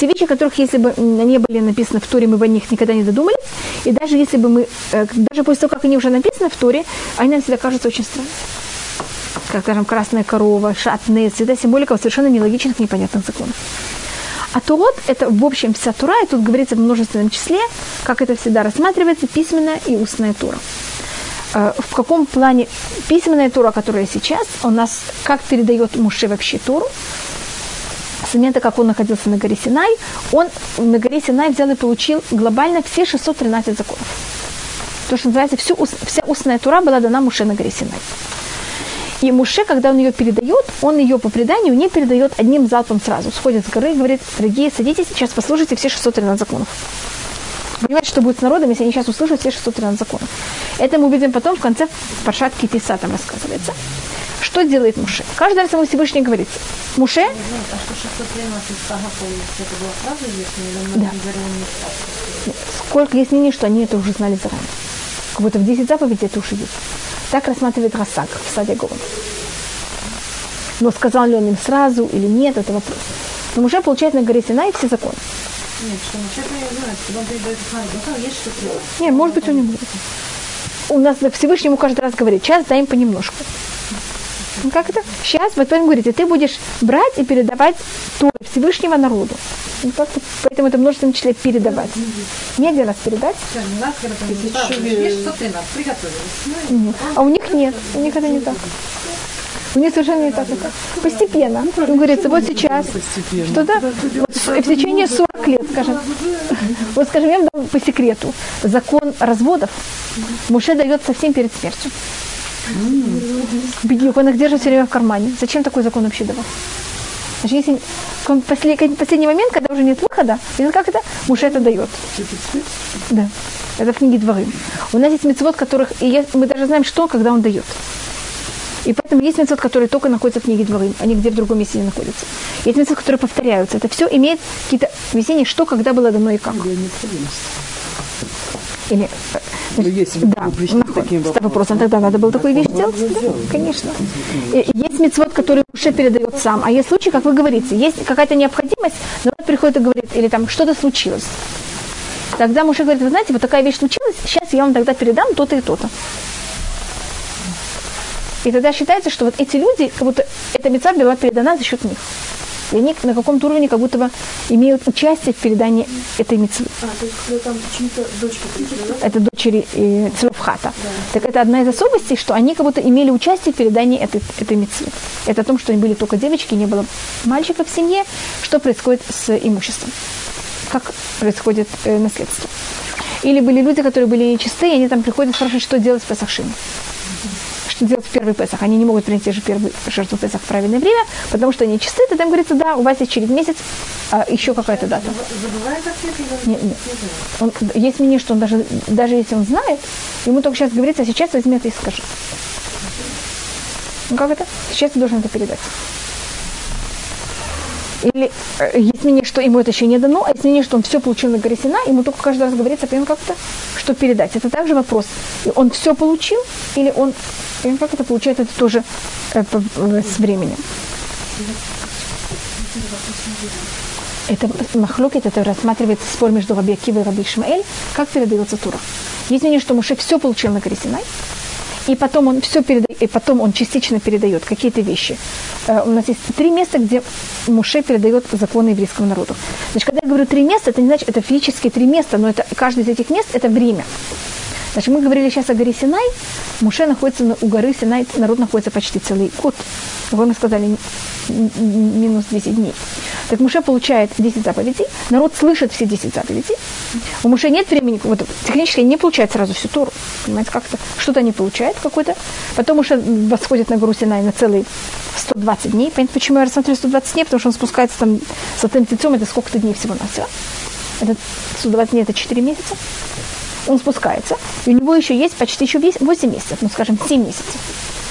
Те вещи, которых, если бы не были написаны в Торе, мы бы о них никогда не додумались. И даже если бы мы, э, даже после того, как они уже написаны в Торе, они нам всегда кажутся очень странными. Как, скажем, красная корова, шатные, цвета символика совершенно нелогичных, непонятных законов. А Турот – это, в общем, вся Тура, и тут говорится в множественном числе, как это всегда рассматривается, письменная и устная Тура. Э, в каком плане письменная Тура, которая сейчас, у нас как передает Муше вообще Туру, с момента, как он находился на горе Синай, он на горе Синай взял и получил глобально все 613 законов. То, что называется, всю, вся устная тура была дана Муше на горе Синай. И Муше, когда он ее передает, он ее по преданию не передает одним залпом сразу. Сходит с горы и говорит, дорогие, садитесь, сейчас послушайте все 613 законов. Понимаете, что будет с народом, если они сейчас услышат все 613 законов. Это мы увидим потом в конце Паршат Китиса там рассказывается. Что делает Муше? Каждый раз ему Всевышний говорит, Муше... Да. Сколько есть мнений, что они это уже знали заранее. Как будто в 10 заповедей это уже есть. Так рассматривает Расак в саде Гон. Но сказал ли он им сразу или нет, это вопрос. Но Муше получает на горе Синай все законы. Нет, что Муше знает, когда он передает их есть что-то. Нет, может быть, у него. У нас Всевышний ему каждый раз говорит, сейчас дай им понемножку. Ну, как это? Сейчас, вот поэтому говорите, ты будешь брать и передавать то Всевышнего народу. Ну, поэтому это множественном числе передавать. Не один раз передать. А у них нет. У них это не так. У них совершенно не так. Постепенно. Он говорится, вот сейчас. Что-то вот в течение 40 лет, скажем. Вот скажем, я вам по секрету. Закон разводов Муше дает совсем перед смертью. Бедюк, он их держит все время в кармане. Зачем такой закон вообще давал? Значит, если последний, последний момент, когда уже нет выхода, видно, как это? Муж это дает. Да. Это в книге Дворы. У нас есть мецвод, которых и я, мы даже знаем, что, когда он дает. И поэтому есть мецвод, которые только находятся в книге Дворы, а нигде в другом месте не находятся. Есть мецвод, которые повторяются. Это все имеет какие-то объяснения, что, когда было дано и как. Или, ну, если да, таким вопросом. вопросом, тогда надо было такую вещь делать. Да, конечно. Есть мецвод, который Муше передает сам, а есть случаи, как вы говорите, есть какая-то необходимость, но он приходит и говорит, или там что-то случилось. Тогда Муше говорит, вы знаете, вот такая вещь случилась, сейчас я вам тогда передам то-то и то-то. И тогда считается, что вот эти люди, как будто эта мецва была передана за счет них. И они на каком-то уровне как будто бы имеют участие в передании этой мецвы. А, то есть когда там чьи-то дочки пришли, да? Это дочери э, Целовхата. Да. Так это одна из особенностей, что они как будто имели участие в передании этой, этой мецвы. Это о том, что они были только девочки, не было мальчика в семье, что происходит с имуществом. Как происходит э, наследство. Или были люди, которые были нечистые, и они там приходят и спрашивают, что делать с Пасахшиной что делать в первый Песах. Они не могут принести же первый жертву Песах в правильное время, потому что они чисты, тогда им говорится, да, у вас есть через месяц а, еще какая-то дата. Нет, нет. Он, есть мнение, что он даже, даже если он знает, ему только сейчас говорится, а сейчас возьми это и скажи. Ну как это? Сейчас ты должен это передать. Или э, есть мнение, что ему это еще не дано, а есть мнение, что он все получил на горе Сина, ему только каждый раз говорится, прям как-то, что передать. Это также вопрос. И он все получил, или он, и как это получается, это тоже э, э, с временем. Это махлокет, это рассматривается спор между Раби Акива и Раби Ишмаэль, как передается Тура. Есть мнение, что Муше все получил на горе Синай, и потом он все передает, и потом он частично передает какие-то вещи. Э, у нас есть три места, где Муше передает законы еврейскому народу. Значит, когда я говорю три места, это не значит, это физически три места, но это каждое из этих мест это время. Значит, мы говорили сейчас о горе Синай. Муше находится на, у горы Синай, народ находится почти целый год. Вы мы сказали минус 10 дней. Так Муше получает 10 заповедей, народ слышит все 10 заповедей. У Муше нет времени, вот технически не получает сразу всю Тору. Понимаете, как-то что-то не получает какой-то. Потом Муше восходит на гору Синай на целый 120 дней. Понимаете, почему я рассмотрю 120 дней? Потому что он спускается там с этим птицом, это сколько-то дней всего на все. Это 120 дней, это 4 месяца он спускается, и у него еще есть почти еще 8 месяцев, ну, скажем, 7 месяцев.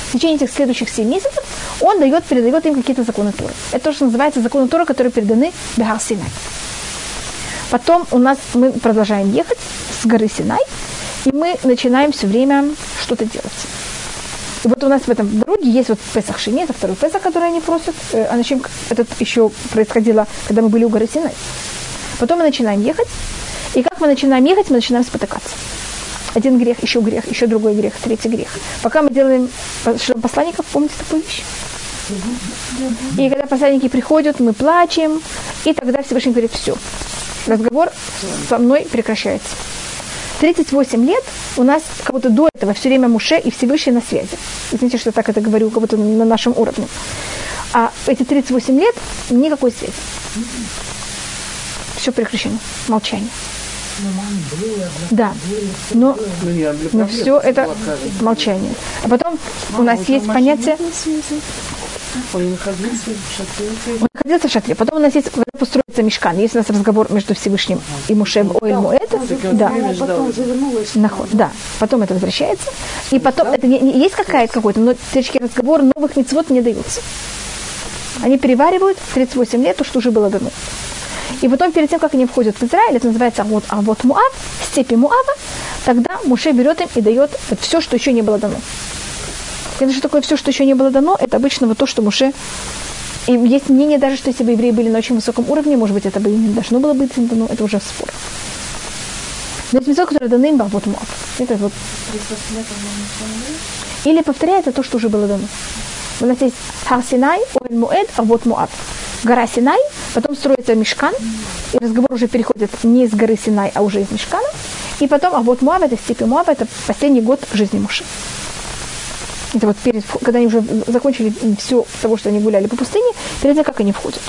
В течение этих следующих 7 месяцев он дает, передает им какие-то законы Торы. Это то, что называется законы Торы, которые переданы Бехар Синай. Потом у нас мы продолжаем ехать с горы Синай, и мы начинаем все время что-то делать. И вот у нас в этом дороге есть вот Песах Шини, это второй Песах, который они просят. А начнем, это еще происходило, когда мы были у горы Синай. Потом мы начинаем ехать, и как мы начинаем ехать, мы начинаем спотыкаться. Один грех, еще грех, еще другой грех, третий грех. Пока мы делаем посланников, помните такую вещь? И когда посланники приходят, мы плачем, и тогда Всевышний говорит, все, разговор со мной прекращается. 38 лет у нас как будто до этого все время Муше и Всевышний на связи. Извините, что так это говорю, как будто на нашем уровне. А эти 38 лет никакой связи. Все прекращено. Молчание. Да, но, но все это молчание. А потом у нас есть понятие... Он находился в шатре. Потом у нас есть, когда построится мешкан, есть у нас разговор между Всевышним и Мушем Оэль Муэт. Да. Наход, да. Потом это возвращается. И потом, это не, не есть какая-то какой-то, но точки разговор новых мецвод не даются. Они переваривают 38 лет то, что уже было дано. И потом, перед тем, как они входят в Израиль, это называется вот, а вот Муав, степи Муава, тогда Муше берет им и дает вот все, что еще не было дано. Это что такое все, что еще не было дано? Это обычно вот то, что Муше... И есть мнение даже, что если бы евреи были на очень высоком уровне, может быть, это бы не должно было быть дано, это уже спор. Но есть мецвод, которые даны им, вот Муав. Это вот... Или повторяется то, что уже было дано. У нас есть Хар Синай, Оэль Муэд, а вот Муав гора Синай, потом строится Мешкан, и разговор уже переходит не из горы Синай, а уже из Мешкана. И потом, а вот Муав, это степи Муав, это последний год жизни Муши. Это вот перед, когда они уже закончили все того, что они гуляли по пустыне, перед тем, как они входят.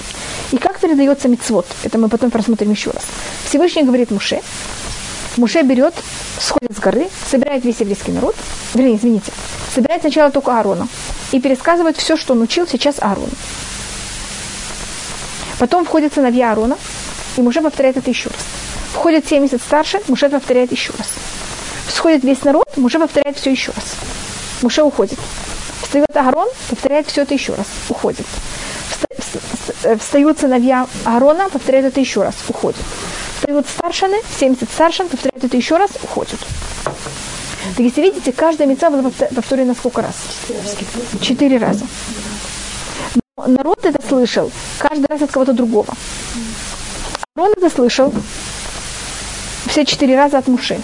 И как передается мицвод, это мы потом просмотрим еще раз. Всевышний говорит Муше, Муше берет, сходит с горы, собирает весь еврейский народ, вернее, извините, собирает сначала только Аарона и пересказывает все, что он учил сейчас Аарону. Потом входит сыновья Аарона, и Муше повторяет это еще раз. Входит 70 старше, Муше повторяет еще раз. Всходит весь народ, Муше повторяет все еще раз. Муше уходит. Встает Аарон, повторяет все это еще раз, уходит. Встают сыновья Аарона, повторяют это еще раз, уходят. Встают старшины, 70 старшин, повторяют это еще раз, уходят. Так если видите, каждая мецва была повторена сколько раз? Четыре раза народ это слышал каждый раз от кого-то другого. Арон это слышал все четыре раза от Муши.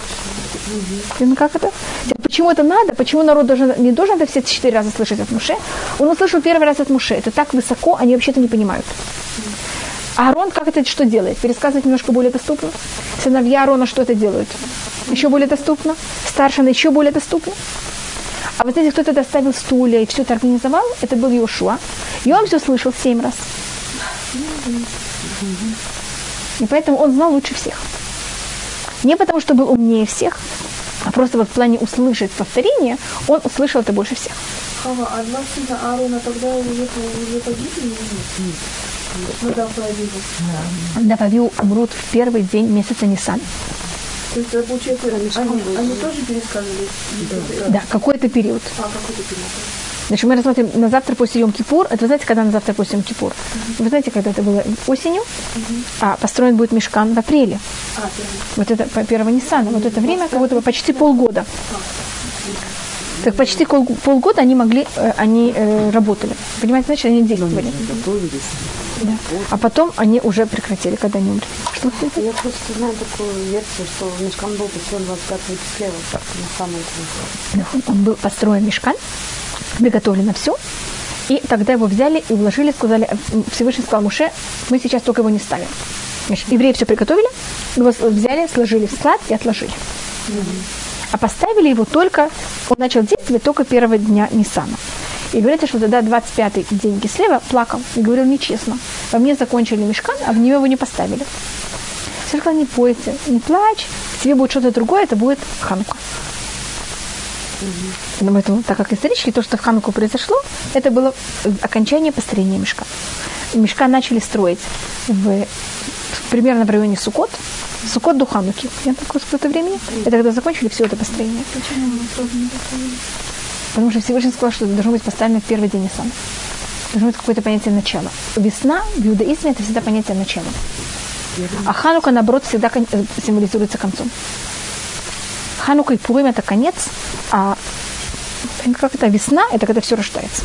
Ну как это? Почему это надо? Почему народ должен, не должен это все четыре раза слышать от Муше? Он услышал первый раз от Муше. Это так высоко, они вообще-то не понимают. А Арон как это что делает? Пересказывать немножко более доступно. Сыновья Арона что это делают? Еще более доступно. Старшины еще более доступно. А вы знаете, кто это доставил стулья и все это организовал? Это был Йошуа. И он все слышал семь раз. И поэтому он знал лучше всех. Не потому, что был умнее всех, а просто вот в плане услышать повторение, он услышал это больше всех. Хава, а два сына Аарона тогда уже, уже погибли нет? Надав погибли. Дававил умрут в первый день месяца Нисан. То есть, это получается, они, они тоже пересказывали? Да, какой-то период. А, какой-то период. Значит, мы рассмотрим на завтра после Йом Кипур. Это вы знаете, когда на завтра после Йом Кипур? Вы знаете, когда это было осенью, а построен будет мешкан в апреле. А, первый. Вот это по первого Ниссана. Вот это время, как будто бы почти полгода. Так почти полгода они могли, э, они э, работали. Понимаете, значит, они действовали. Готовились. Да. А потом они уже прекратили, когда они умерли. Что? Я просто знаю такую версию, что мешкан был построен 25 числа, вот на самом деле. Он был построен мешкан, приготовлено все. И тогда его взяли и вложили, сказали, э, Всевышний сказал Муше, мы сейчас только его не ставим. Значит, евреи все приготовили, его взяли, сложили в склад и отложили. А поставили его только, он начал действовать только первого дня Ниссана. И говорится, что тогда 25-й день Кислева плакал и говорил нечестно. Во мне закончили мешкан, а в него его не поставили. Все сказал, не бойся, не плачь, тебе будет что-то другое, это будет Ханука. Поэтому, так как исторически то, что в Хануку произошло, это было окончание построения мешка. Мешка начали строить в, примерно в районе Сукот. Сукот до Хануки. Я такое сколько времени. Это когда закончили все это построение. Потому что Всевышний сказал, что должно быть поставлено в первый день Ниссана. Должно быть какое-то понятие начала. Весна в иудаизме это всегда понятие начала. А Ханука, наоборот, всегда э, символизируется концом. Ханука и Пурим это конец, а как это весна, это когда все рождается.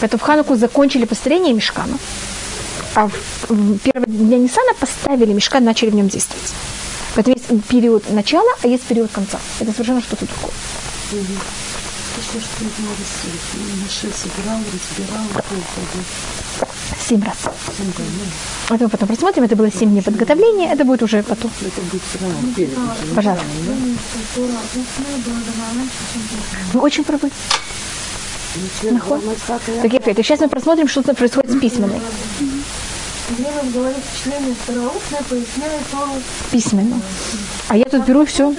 Поэтому в Хануку закончили построение мешкана. А в первый день Ниссана поставили мешкан, начали в нем действовать. Поэтому есть период начала, а есть период конца. Это совершенно что-то другое. Семь раз. Семь. Это мы потом просмотрим. Это было семь дней подготовления. Это будет уже потом. Пожалуйста. Вы очень правы. Так, говорю, сейчас мы просмотрим, что происходит с письменной. Где нам говорит члены староустные, поясняет Тору, Письменно. А я тут беру все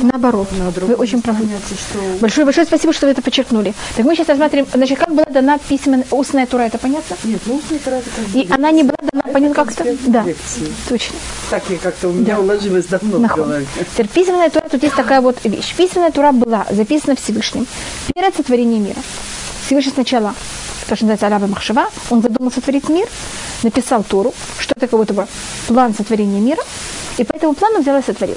наоборот. Вы очень правы. Что Большое, большое спасибо, что вы это подчеркнули. Так мы сейчас рассмотрим, значит, как была дана письменная, устная тура, это понятно? нет, ну устный это как И она не была дана, понятно, как-то? Да, лекции. точно. Так и как-то у меня уложилось давно в Нахуй. голове. Теперь письменная тура, тут есть такая вот вещь. Письменная тура была записана Всевышним перед сотворением мира. Всевышний сначала, то, что называется Араба Махшева, он задумал сотворить мир, написал Тору, что это как будто бы план сотворения мира, и по этому плану взял и сотворил.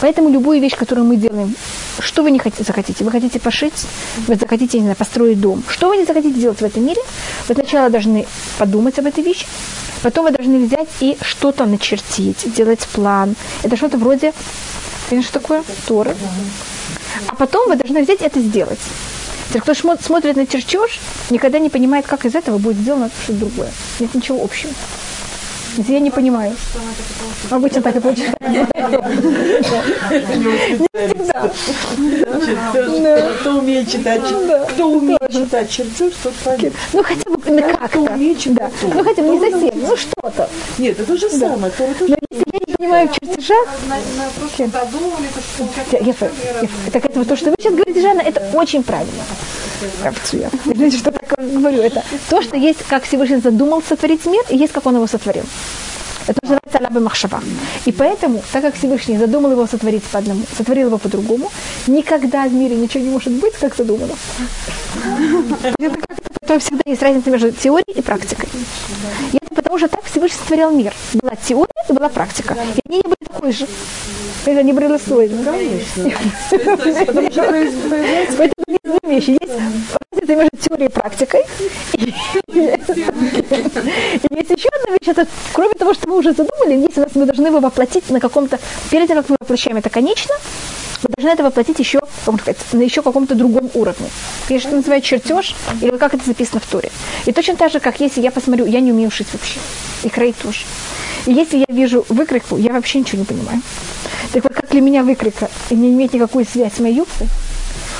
Поэтому любую вещь, которую мы делаем, что вы не хотите, захотите? Вы хотите пошить, вы захотите, не знаю, построить дом. Что вы не захотите делать в этом мире? Вы сначала должны подумать об этой вещи, потом вы должны взять и что-то начертить, сделать план. Это что-то вроде, что такое? Торы. А потом вы должны взять это сделать. Теперь, кто смотрит на чертеж, никогда не понимает, как из этого будет сделано что-то другое. Нет ничего общего. Я не понимаю. Обычно так и получается. Не всегда. Чертеж. Кто умеет читать, кто умеет читать чертеж, тот поймет. Ну, хотя бы как-то. Ну, хотя бы не совсем, ну, что-то. Нет, это то же самое. Но если я понимаю Ефа, Ефа, так это то, что вы сейчас говорите, Жанна, это очень правильно. Знаете, что такое говорю? Это то, что есть, как Всевышний задумал сотворить мир, и есть, как он его сотворил. Это называется Алаба Махшава. И поэтому, так как Всевышний задумал его сотворить по одному, сотворил его по-другому, никогда в мире ничего не может быть, как задумано. *laughs* Это как-то потом всегда есть разница между теорией и практикой. И это потому что так Всевышний сотворил мир. Была теория и была практика. И они не были такой же. Это они были расслоены. Потому что две вещи. Есть разница между теорией и практикой. И есть еще одна вещь. Это, кроме того, что мы уже задумали, если у нас мы должны его воплотить на каком-то, перед тем, как мы воплощаем это конечно, мы должны это воплотить еще, как сказать, на еще каком-то другом уровне. Конечно, это называют чертеж, или как это записано в Торе. И точно так же, как если я посмотрю, я не умею шить вообще. И кроить тоже. И если я вижу выкройку, я вообще ничего не понимаю. Так вот, как для меня выкройка не имеет никакой связи с моей юбкой,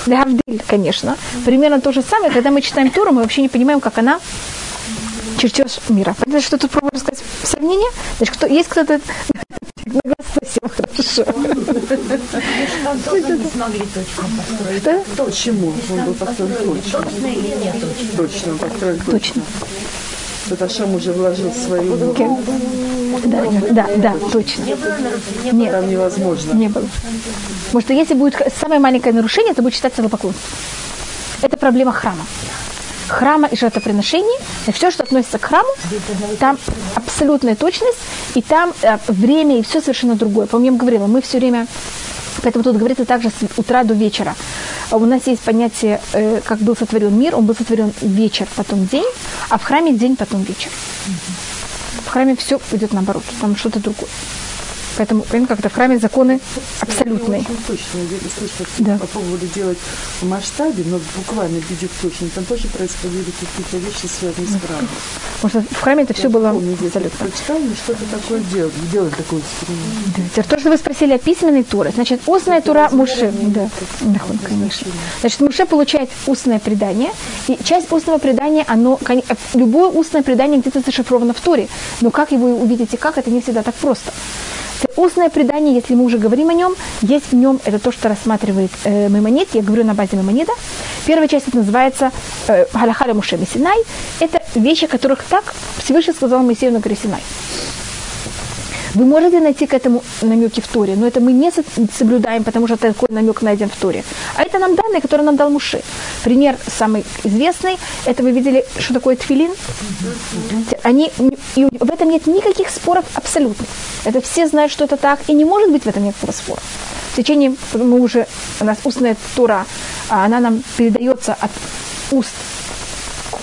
для Авдиль, конечно. Примерно то же самое, когда мы читаем Тору, мы вообще не понимаем, как она чертеж мира. Понятно, что тут пробую рассказать сравнение? Значит, кто, есть кто-то... Спасибо, хорошо. не смогли точно построить. Что? Почему? Он был построен точно. Точно или нет точно? Построен точно. Точно. Тут Ашам уже вложил свою... Окей. Да, да, да, точно. Не? Нет, Там невозможно. не было. Потому что если будет самое маленькое нарушение, это будет считаться поклонство. Это проблема храма. Храма и жертвоприношений, и все, что относится к храму, там абсолютная точность, и там э, время и все совершенно другое. Помню, я говорила, мы все время Поэтому тут говорится также с утра до вечера. А У нас есть понятие, э, как был сотворен мир, он был сотворен вечер, потом день, а в храме день, потом вечер. В храме все идет наоборот, там что-то другое. Поэтому, понимаете, как это в храме законы абсолютные. Очень точно. Я слышала, Да. попробовали делать в масштабе, но буквально видео точно. Там тоже происходили какие-то вещи, связанные с храмом. Потому что в храме это все было Помню, абсолютно. прочитала, но что-то такое делать. Делать такой эксперимент. Да. Теперь то, что вы спросили о письменной туре, значит, устная тура Муше, да, да, конечно. Значит, Муше получает устное предание, и часть устного предания, оно, э, любое устное предание где-то зашифровано в туре, но как его увидеть и как, это не всегда так просто. Устное предание, если мы уже говорим о нем, есть в нем, это то, что рассматривает э, Маймонид, я говорю на базе Маймонида. Первая часть это называется э, Галахаля Муше Синай. Это вещи, которых так Всевышний сказал Моисею на горе Синай. Вы можете найти к этому намеки в Торе, но это мы не со- соблюдаем, потому что такой намек найден в Торе. А это нам данные, которые нам дал Муше. Пример самый известный, это вы видели, что такое тфилин? Они, и в этом нет никаких споров абсолютно. Это все знают, что это так, и не может быть в этом никакого спора. В течение, мы уже, у нас устная Тора, а она нам передается от уст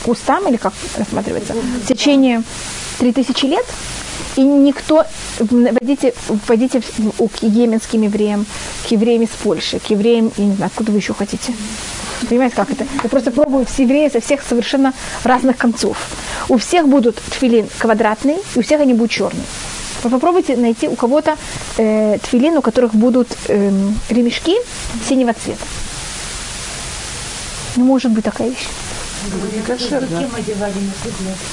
к устам, или как рассматривается, в течение 3000 лет, и никто, войдите, войдите в- к йеменским евреям, к евреям из Польши, к евреям, я не знаю, откуда вы еще хотите. Понимаете, как это? Я просто пробую все евреи со всех совершенно разных концов. У всех будут тфилин квадратный, и у всех они будут черные. Вы попробуйте найти у кого-то э, тфилин, у которых будут эм, ремешки синего цвета. Не может быть такая вещь. Кошерно.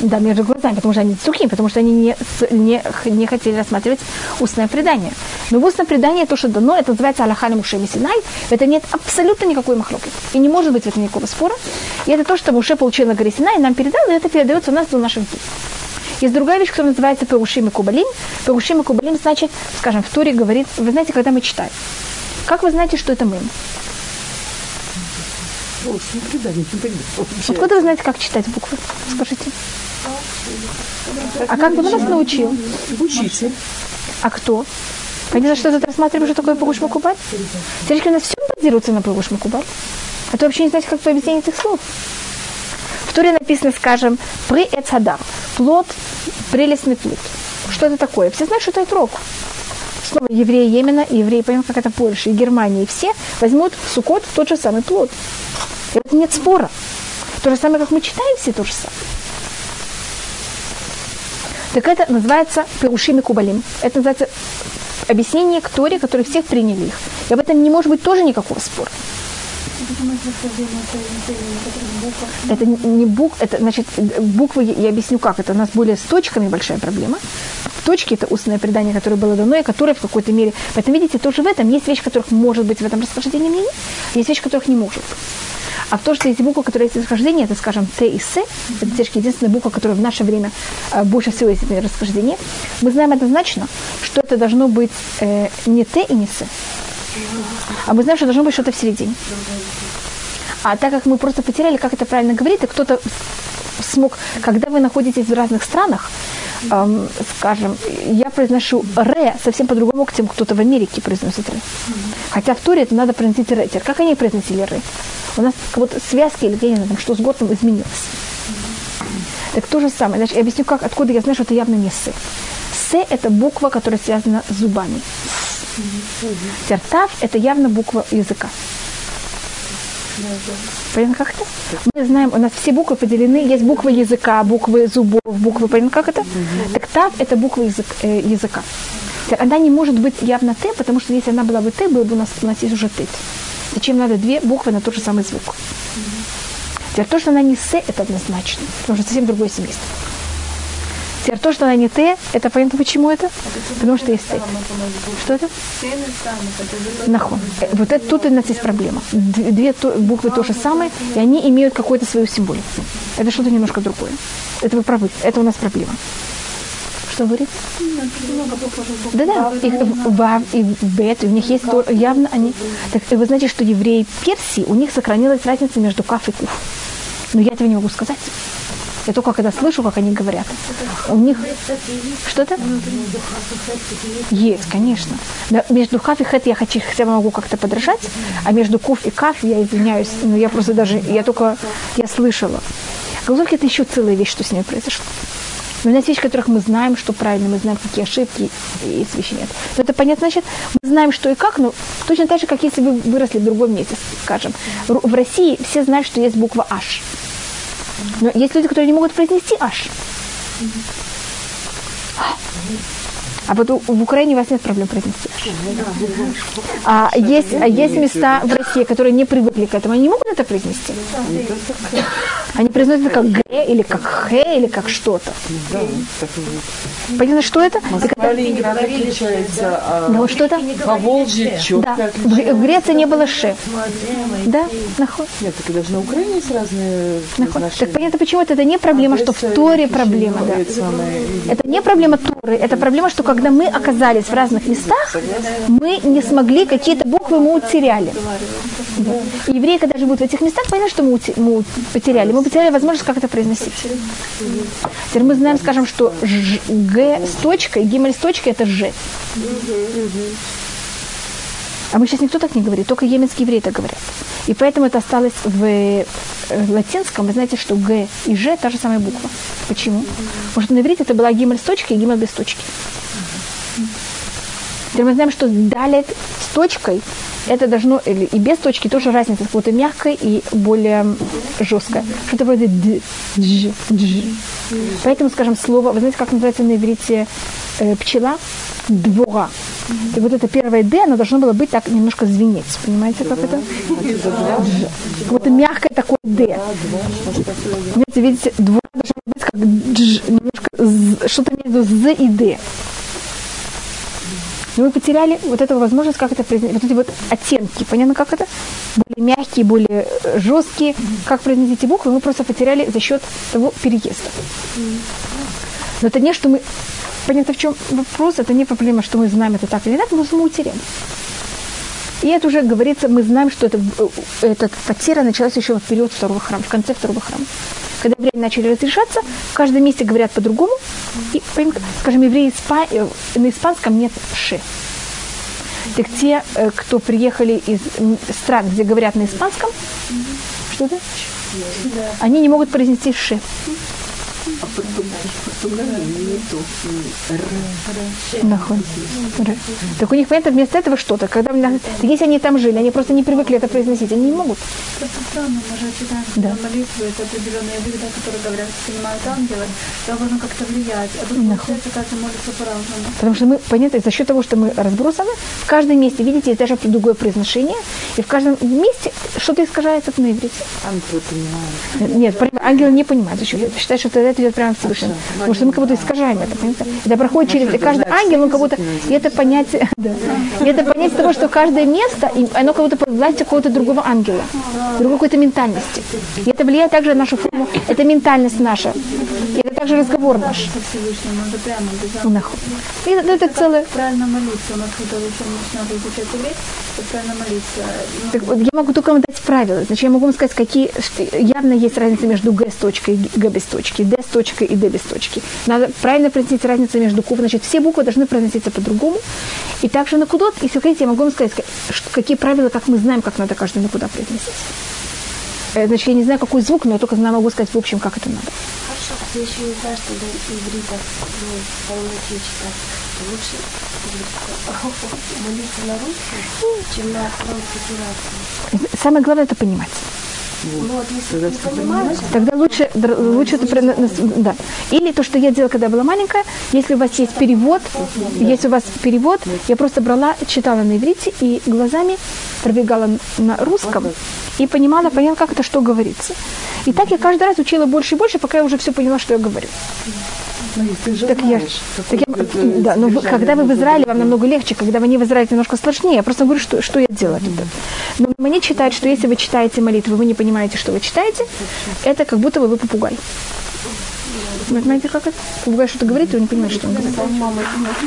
Да, между глазами, потому что они сухие, потому что они не, не, не хотели рассматривать устное предание. Но в устном предании то, что дано, это называется Аллахали Муше Синай, в этом нет абсолютно никакой махлоки. И не может быть в этом никакого спора. И это то, что Муше получил на горе Синай, нам передал, и это передается у нас до наших дней. Есть другая вещь, которая называется Перушим и Кубалим. Перушим и Кубалим значит, скажем, в Туре говорит, вы знаете, когда мы читаем. Как вы знаете, что это мы? Не предание, не получается. Откуда вы знаете, как читать буквы? Скажите. А как бы нас научил? Учитель. А кто? Понятно, что тут рассматриваем, что такое Пугуш Макубаль? Теперь у нас все базируется на Пугуш Макубаль. А то вообще не знаете, как по объяснению этих слов. В Туре написано, скажем, при Эцадар, плод, прелестный плод. Что это такое? Все знают, что это рог. Снова евреи Йемена и евреи, понимаете, как это Польша и Германия, и все возьмут в Сукот тот же самый плод. Это нет спора. То же самое, как мы читаем все то же самое. Так это называется Перушим и Кубалим. Это называется объяснение к Торе, которые всех приняли их. И об этом не может быть тоже никакого спора. Это не букв, это значит буквы, я объясню как, это у нас более с точками большая проблема. Точки это устное предание, которое было дано, и которое в какой-то мере. Поэтому видите, тоже в этом есть вещь, которых может быть в этом расхождении мнений, есть вещь, которых не может быть. А то, что есть буква, которая есть расхождение, это, скажем, Т и С, это все-таки единственная буква, которая в наше время э, больше всего есть расхождение, мы знаем однозначно, что это должно быть э, не Т и не С, а мы знаем, что должно быть что-то в середине. А так как мы просто потеряли, как это правильно говорить, и кто-то смог, когда вы находитесь в разных странах, эм, скажем, я произношу «ре» совсем по-другому к тем, кто-то в Америке произносит «ре». Хотя в Туре это надо произносить «ре». Теперь, как они произносили «ре»? У нас как будто связки или я не что с годом изменилось. Так то же самое. Значит, я объясню, как, откуда я знаю, что это явно не «сы». С – это буква, которая связана с зубами. Тертав – это явно буква языка. Это? Мы знаем, у нас все буквы поделены, есть буквы языка, буквы зубов, буквы, как это? Так тав – это буква язык, э, языка. Она не может быть явно Т, потому что если она была бы Т, было бы у нас, у нас есть уже Т. Зачем надо две буквы на тот же самый звук? Теперь то, что она не С, это однозначно, потому что совсем другое семейство. Теперь то, что она не Т, это понятно, почему это? Потому что есть Т. Что это? Нахон. Э, Вот это тут у нас есть проблема. Две то- буквы то же самое, и они имеют какую-то свою символику. Это что-то немножко другое. Это вы правы. Это у нас проблема. Что говорит? Да-да, их вав и бет, у них есть явно они. Так и вы знаете, что евреи Персии, у них сохранилась разница между каф и куф. Но я этого не могу сказать. Я только когда слышу, как они говорят. У них что-то? Есть, конечно. Но между каф и хет я хочу, хотя бы могу как-то подражать, а между куф и каф, я извиняюсь, но я просто даже, я только, я слышала. Голубки это еще целая вещь, что с ними произошло. Но у нас вещи, которых мы знаем, что правильно, мы знаем, какие ошибки, и вещи нет. Но это понятно, значит, мы знаем, что и как, но точно так же, как если вы выросли в другом месте, скажем. В России все знают, что есть буква H. Но есть люди, которые не могут произнести H. А вот у- в Украине у вас нет проблем произнести. А есть, а есть места в России, которые не привыкли к этому, они не могут это произнести. Они произносят это как Г, или как Х, или как что-то. Понятно, что это? Ленинград отличается, а Ну, что это? по Волжье четко Да, в, Греции не было Ш. Да, нахуй. Нет, так и даже на Украине есть разные. Так понятно, почему это, это не проблема, что в Торе проблема, да. это не проблема Торы, это проблема, что когда мы оказались в разных местах, мы не смогли, какие-то буквы мы утеряли. Да. И евреи, когда живут в этих местах, понятно, что мы, ути- мы потеряли. Мы потеряли возможность как это произносить. Теперь мы знаем, скажем, что Ж- Г с точкой, Гимель с точкой – это Ж. А мы сейчас никто так не говорит, только еменские евреи так говорят. И поэтому это осталось в э, латинском. Вы знаете, что Г и Ж – та же самая буква. Почему? Потому что на иврите это была гимель с точкой и гимель без точки. Теперь мы знаем, что далит с точкой это должно, или и без точки тоже разница, как будто мягкое и более жесткое. Что-то вроде д, дж, дж. Поэтому, скажем, слово, вы знаете, как называется на иврите э, пчела? Двора. И вот это первое «д», оно должно было быть так немножко звенеть. Понимаете, как это? Как будто мягкое такое «д». Знаете, видите, двора должно быть как дж, немножко что-то между «з» и «д». Но мы потеряли вот эту возможность, как это произнести, вот эти вот оттенки, понятно, как это? Более мягкие, более э, жесткие. Как произносить эти буквы, мы просто потеряли за счет того переезда. Но это не, что мы... Понятно, в чем вопрос, это не проблема, что мы знаем это так или потому что мы утеряли. И это уже говорится, мы знаем, что это, э, эта потеря началась еще в период второго храма, в конце второго храма. Когда евреи начали разрешаться, в каждом месте говорят по-другому. И, скажем, евреи испа- э, на испанском нет «ше». Так те, э, кто приехали из стран, где говорят на испанском, что это? Они не могут произнести «ше». Нахуй. Р. Так у них, понятно, вместо этого что-то. Когда, если они там жили, они просто не привыкли это произносить, они не могут. Просто странно, мы же читаем, Да. что молитвы это определенные язык, да, которые говорят, понимают ангелы, это должно как-то влиять. А тут Нахуй. получается, каждый молится по-разному. Потому что мы, понятно, за счет того, что мы разбросаны, в каждом месте, видите, есть даже другое произношение, и в каждом месте что-то искажается на иврите. Ангелы понимают. Нет, ангелы не понимают. Считают, что это идет прямо Всевышнему. Потому что мы как будто искажаем это, понимаете? Это проходит через... и каждый ангел, он как будто... И это понятие... *laughs* Да. И это понятие того, что каждое место, и оно как будто под властью какого-то другого ангела, другой какой-то ментальности. И это влияет также на нашу форму. Это ментальность наша. И это также разговор наш. И это, это целое... Правильно молиться. У нас когда еще надо изучать правильно молиться. Ну, Так вот, я могу только вам дать правила. Значит, я могу вам сказать, какие явно есть разница между Г с точкой и Г без точки, Д с точкой и без точки. Надо правильно произносить разницу между буквами. Значит, все буквы должны произноситься по-другому. И также на кудот, если хотите, я могу вам сказать, что- какие правила, как мы знаем, как надо каждый на куда произносить. Э, Значит, я не знаю, какой звук, но я только знаю, могу сказать в общем, как это надо. Ты еще не знаешь, что до иврита, ну, по-русски читать. Лучше говорит, *laughs* молиться на русском, чем на транслитерации. Самое главное это понимать. Ну вот если ты не понимаешь, Тогда лучше, др- лучше это да. Или то, что я делала, когда была маленькая, если у вас есть перевод, если у вас перевод, я просто брала, читала на иврите и глазами пробегала на русском и понимала, поняла, как это что говорится. И так я каждый раз учила больше и больше, пока я уже все поняла, что я говорю. Ну, ты же Так я, так я- это да, но вы- содержание когда вы в. Израиле, вам намного легче, когда вы не в Израиле, немножко сложнее. Я просто говорю, что, что я делаю тут. Но мне читают, что если вы читаете молитву, вы не понимаете, что вы читаете, это как будто бы вы попугай. Вы понимаете, как это? Попугай что-то говорит, и вы не понимаете, что он говорит.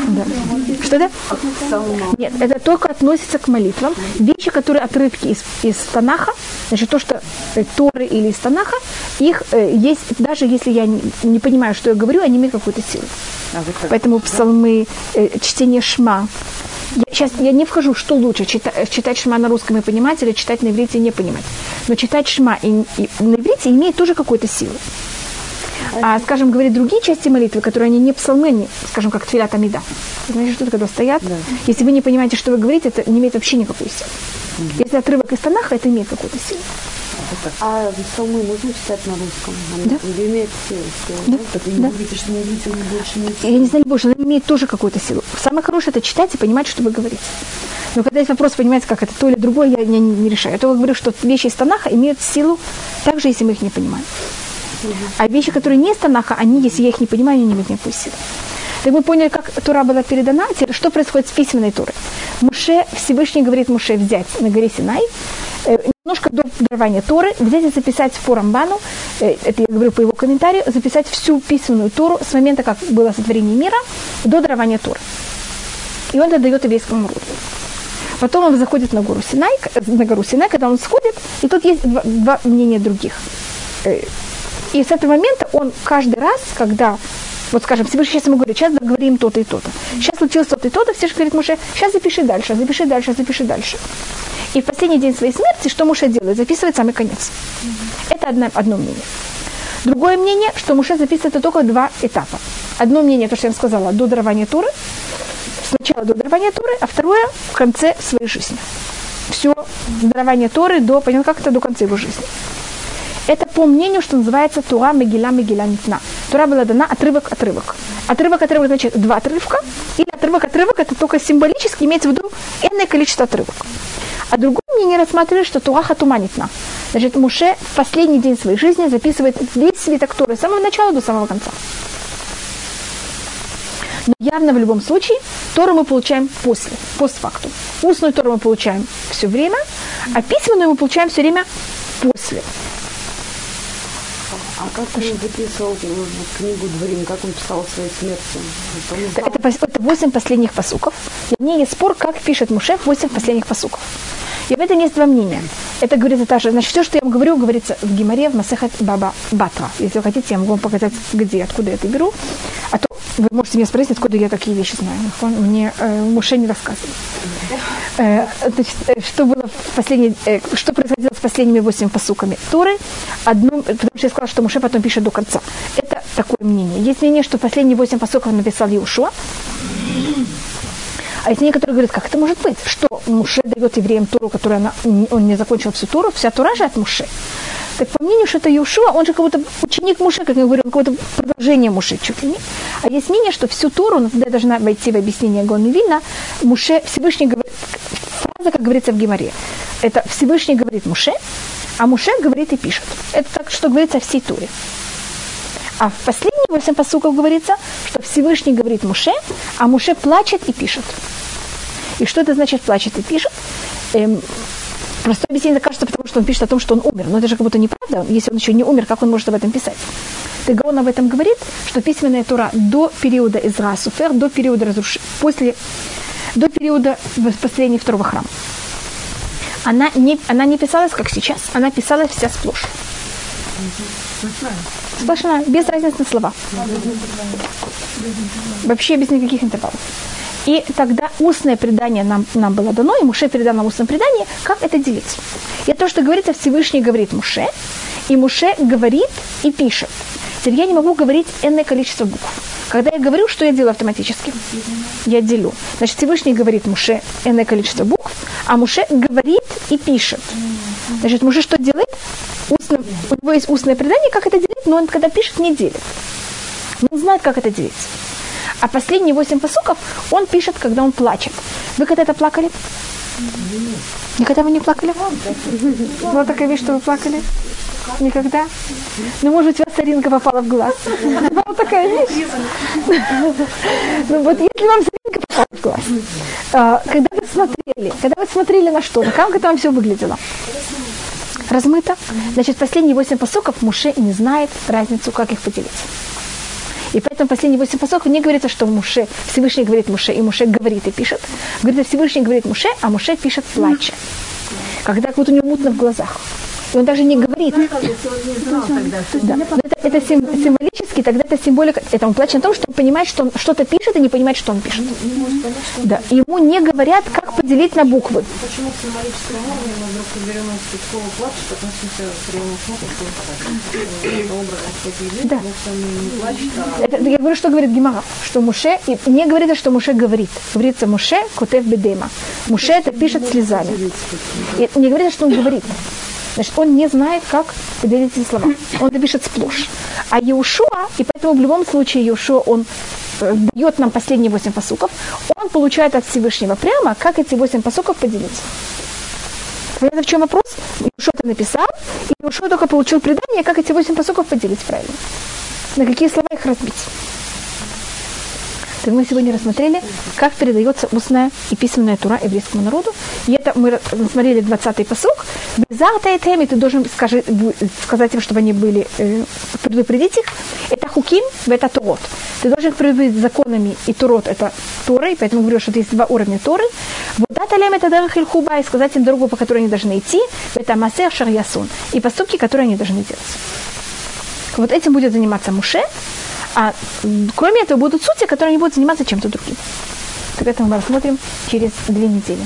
Да. Что да? Нет, это только относится к молитвам. Вещи, которые отрывки из, из Танаха, значит, то, что э, Торы или из Танаха, их э, есть, даже если я не, не понимаю, что я говорю, они имеют какую-то силу. Поэтому псалмы, э, чтение шма. Я, сейчас я не вхожу, что лучше, чита- э, читать шма на русском и понимать, или читать на иврите и не понимать. Но читать шма и, и на иврите имеет тоже какую-то силу. А, скажем, говорить другие части молитвы, которые они не псалмы, они, скажем, как тфилят амида. Знаете, что это, когда стоят? Если вы не понимаете, что вы говорите, это не имеет вообще никакой силы. Если отрывок из Танаха, это имеет какую-то силу. А псалмы нужно читать на русском? Они имеют силу. Да? Так вы не говорите, что не видите, не больше не Я не знаю, не больше, но имеет тоже какую-то силу. Самое хорошее это читать и понимать, что вы говорите. Но когда есть вопрос, понимаете, как это то или другое, я не, не решаю. Я только говорю, что вещи из Танаха имеют силу, также если мы их не понимаем. А вещи, которые не из Танаха, они, если я их не понимаю, они не имеют никакой. Так мы поняли, как Тура была передана. Теперь, что происходит с письменной Турой? Муше, Всевышний говорит Муше взять на горе Синай, э, немножко до дарования Торы, взять и записать по Рамбану, э, это я говорю по его комментарию, записать всю письменную Тору с момента, как было сотворение мира, до дарования Торы. И он это дает еврейскому народу. Потом он заходит на гору Синай, на гору Синай, когда он сходит, и тут есть два, два мнения других. И с этого момента он каждый раз, когда, вот скажем, сейчас ему говорит, сейчас говорим то-то и то-то. Сейчас случилось то-то и то-то, Всевышний говорит Муше, сейчас запиши дальше, запиши дальше, запиши дальше. И в последний день своей смерти, что Муше делает? Записывает самый конец. Это одно, одно мнение. Другое мнение, что Муше записывает это только два этапа. Одно мнение, то, что я вам сказала, до дарования Туры, сначала до дарования Торы, а второе в конце своей жизни. Все с дарования Торы до, понятно, как это до конца его жизни. Это по мнению, что называется Тура Мегила Мегила Нитна. Тура была дана отрывок отрывок. Отрывок отрывок значит два отрывка, или отрывок отрывок это только символически имеется в виду энное количество отрывок. А другое мнение рассматривает, что Тура Хатуманитна. Значит, Муше в последний день своей жизни записывает весь свиток Торы с самого начала до самого конца. Но явно в любом случае Тору мы получаем после, постфактум. Устную Тору мы получаем все время, а письменную мы получаем все время после. А как он записывал э, книгу Дворим, как он писал своей смерти? Это Это, знал? это, пос- это 8 последних посуков. И мне есть спор, как пишет Муше 8 последних посуков. И об этом есть два мнения. Это говорится также, значит, все, что я вам говорю, говорится в Гимаре, в Масехат Баба Батра. Если вы хотите, я могу вам показать, где, откуда я это беру. Вы можете меня спросить, откуда я такие вещи знаю. Он мне э, Муше не рассказывал. Э, значит, э, что было в последней, э, что происходило с последними восемь посуками Торы? Одно, потому что я сказала, что Муше потом пишет до конца. Это такое мнение. Есть мнение, что последние восемь посуков написал Иушуа. А есть мнение, которое говорит, как это может быть? Что Муше дает евреям Тору, которую она, он не закончил всю Тору, вся Тора же от Муше. Так по мнению, что это Иушуа, он же как будто ученик Муше, как я говорю, какое-то продолжение Муше чуть ли не. А есть мнение, что всю Тору, но тогда я должна войти в объяснение Гон Вильна, Муше Всевышний говорит, фраза, как говорится в Геморе, это Всевышний говорит Муше, а Муше говорит и пишет. Это так, что говорится о всей Торе. А в последние восемь посуков говорится, что Всевышний говорит Муше, а Муше плачет и пишет. И что это значит плачет и пишет? Эм, простое объяснение кажется, потому что он пишет о том, что он умер. Но это же как будто неправда. Если он еще не умер, как он может об этом писать? Так он об этом говорит, что письменная Тора до периода Изра Суфер, до периода разрушения, после, до периода построения второго храма. Она не, она не писалась, как сейчас, она писалась вся сплошь. Сплошная, без разницы на слова. Вообще без никаких интервалов. И тогда устное предание нам, нам было дано, и Муше передал нам устное предание, как это делить. И то, что говорится, Всевышний говорит Муше, и Муше говорит и пишет. Теперь я не могу говорить энное количество букв. Когда я говорю, что я делаю автоматически? Я делю. Значит, Всевышний говорит Муше энное количество букв, а Муше говорит и пишет. Значит, Муше что делает? Устно, у него есть устное предание, как это делить, но он, когда пишет, не делит. Он знает, как это делить. А последние восемь посуков он пишет, когда он плачет. Вы когда-то плакали? Никогда вы не плакали? Была такая вещь, что вы плакали? Никогда? Ну, может у вас соринка попала в глаз. Вот такая вещь. Ну, вот если вам соринка попала в глаз, а, когда вы смотрели, когда вы смотрели на что, как это вам все выглядело? Размыто. Значит, последние восемь посоков Муше не знает разницу, как их поделить. И поэтому последние восемь посоков не говорится, что Муше, Всевышний говорит Муше, и Муше говорит и пишет. Говорит, Всевышний говорит Муше, а Муше пишет плача. Когда будто у него мутно в глазах. И он даже не говорит. Да. Это, это сим, символически, тогда это символика. Это он плачет на том, что он понимает, что он что-то пишет и не понимает, что он пишет. Да. Ему не говорят, как поделить на буквы. Почему в уровне мы вдруг берем из слова плачет, относимся к прямому Да. Это, я говорю, что говорит Гимара, что Муше, и не говорится, что Муше говорит. Говорится Муше, Кутев Бедема. Муше это пишет слезами. И не говорится, что он говорит. Значит, он не знает, как поделить эти слова. Он это пишет сплошь. А Иешуа, и поэтому в любом случае Иешуа, он э, дает нам последние восемь посуков, он получает от Всевышнего прямо, как эти восемь посуков поделить. Понятно, в чем вопрос? Иешуа это написал, и Иешуа только получил предание, как эти восемь посуков поделить правильно. На какие слова их разбить. Так мы сегодня рассмотрели, как передается устная и письменная тура еврейскому народу. И это мы рассмотрели 20-й посук. Безарта и ты должен скажи, сказать им, чтобы они были, э, предупредить их. Это хуким, это турот. Ты должен предупредить законами, и турот это Торой, поэтому говорю, что есть два уровня Торы. Вот дата лем это дарах хильхуба, и сказать им дорогу, по которой они должны идти. Это масер шарьясун. И поступки, которые они должны делать. Вот этим будет заниматься Муше, а кроме этого будут судьи, которые не будут заниматься чем-то другим. Так это мы рассмотрим через две недели.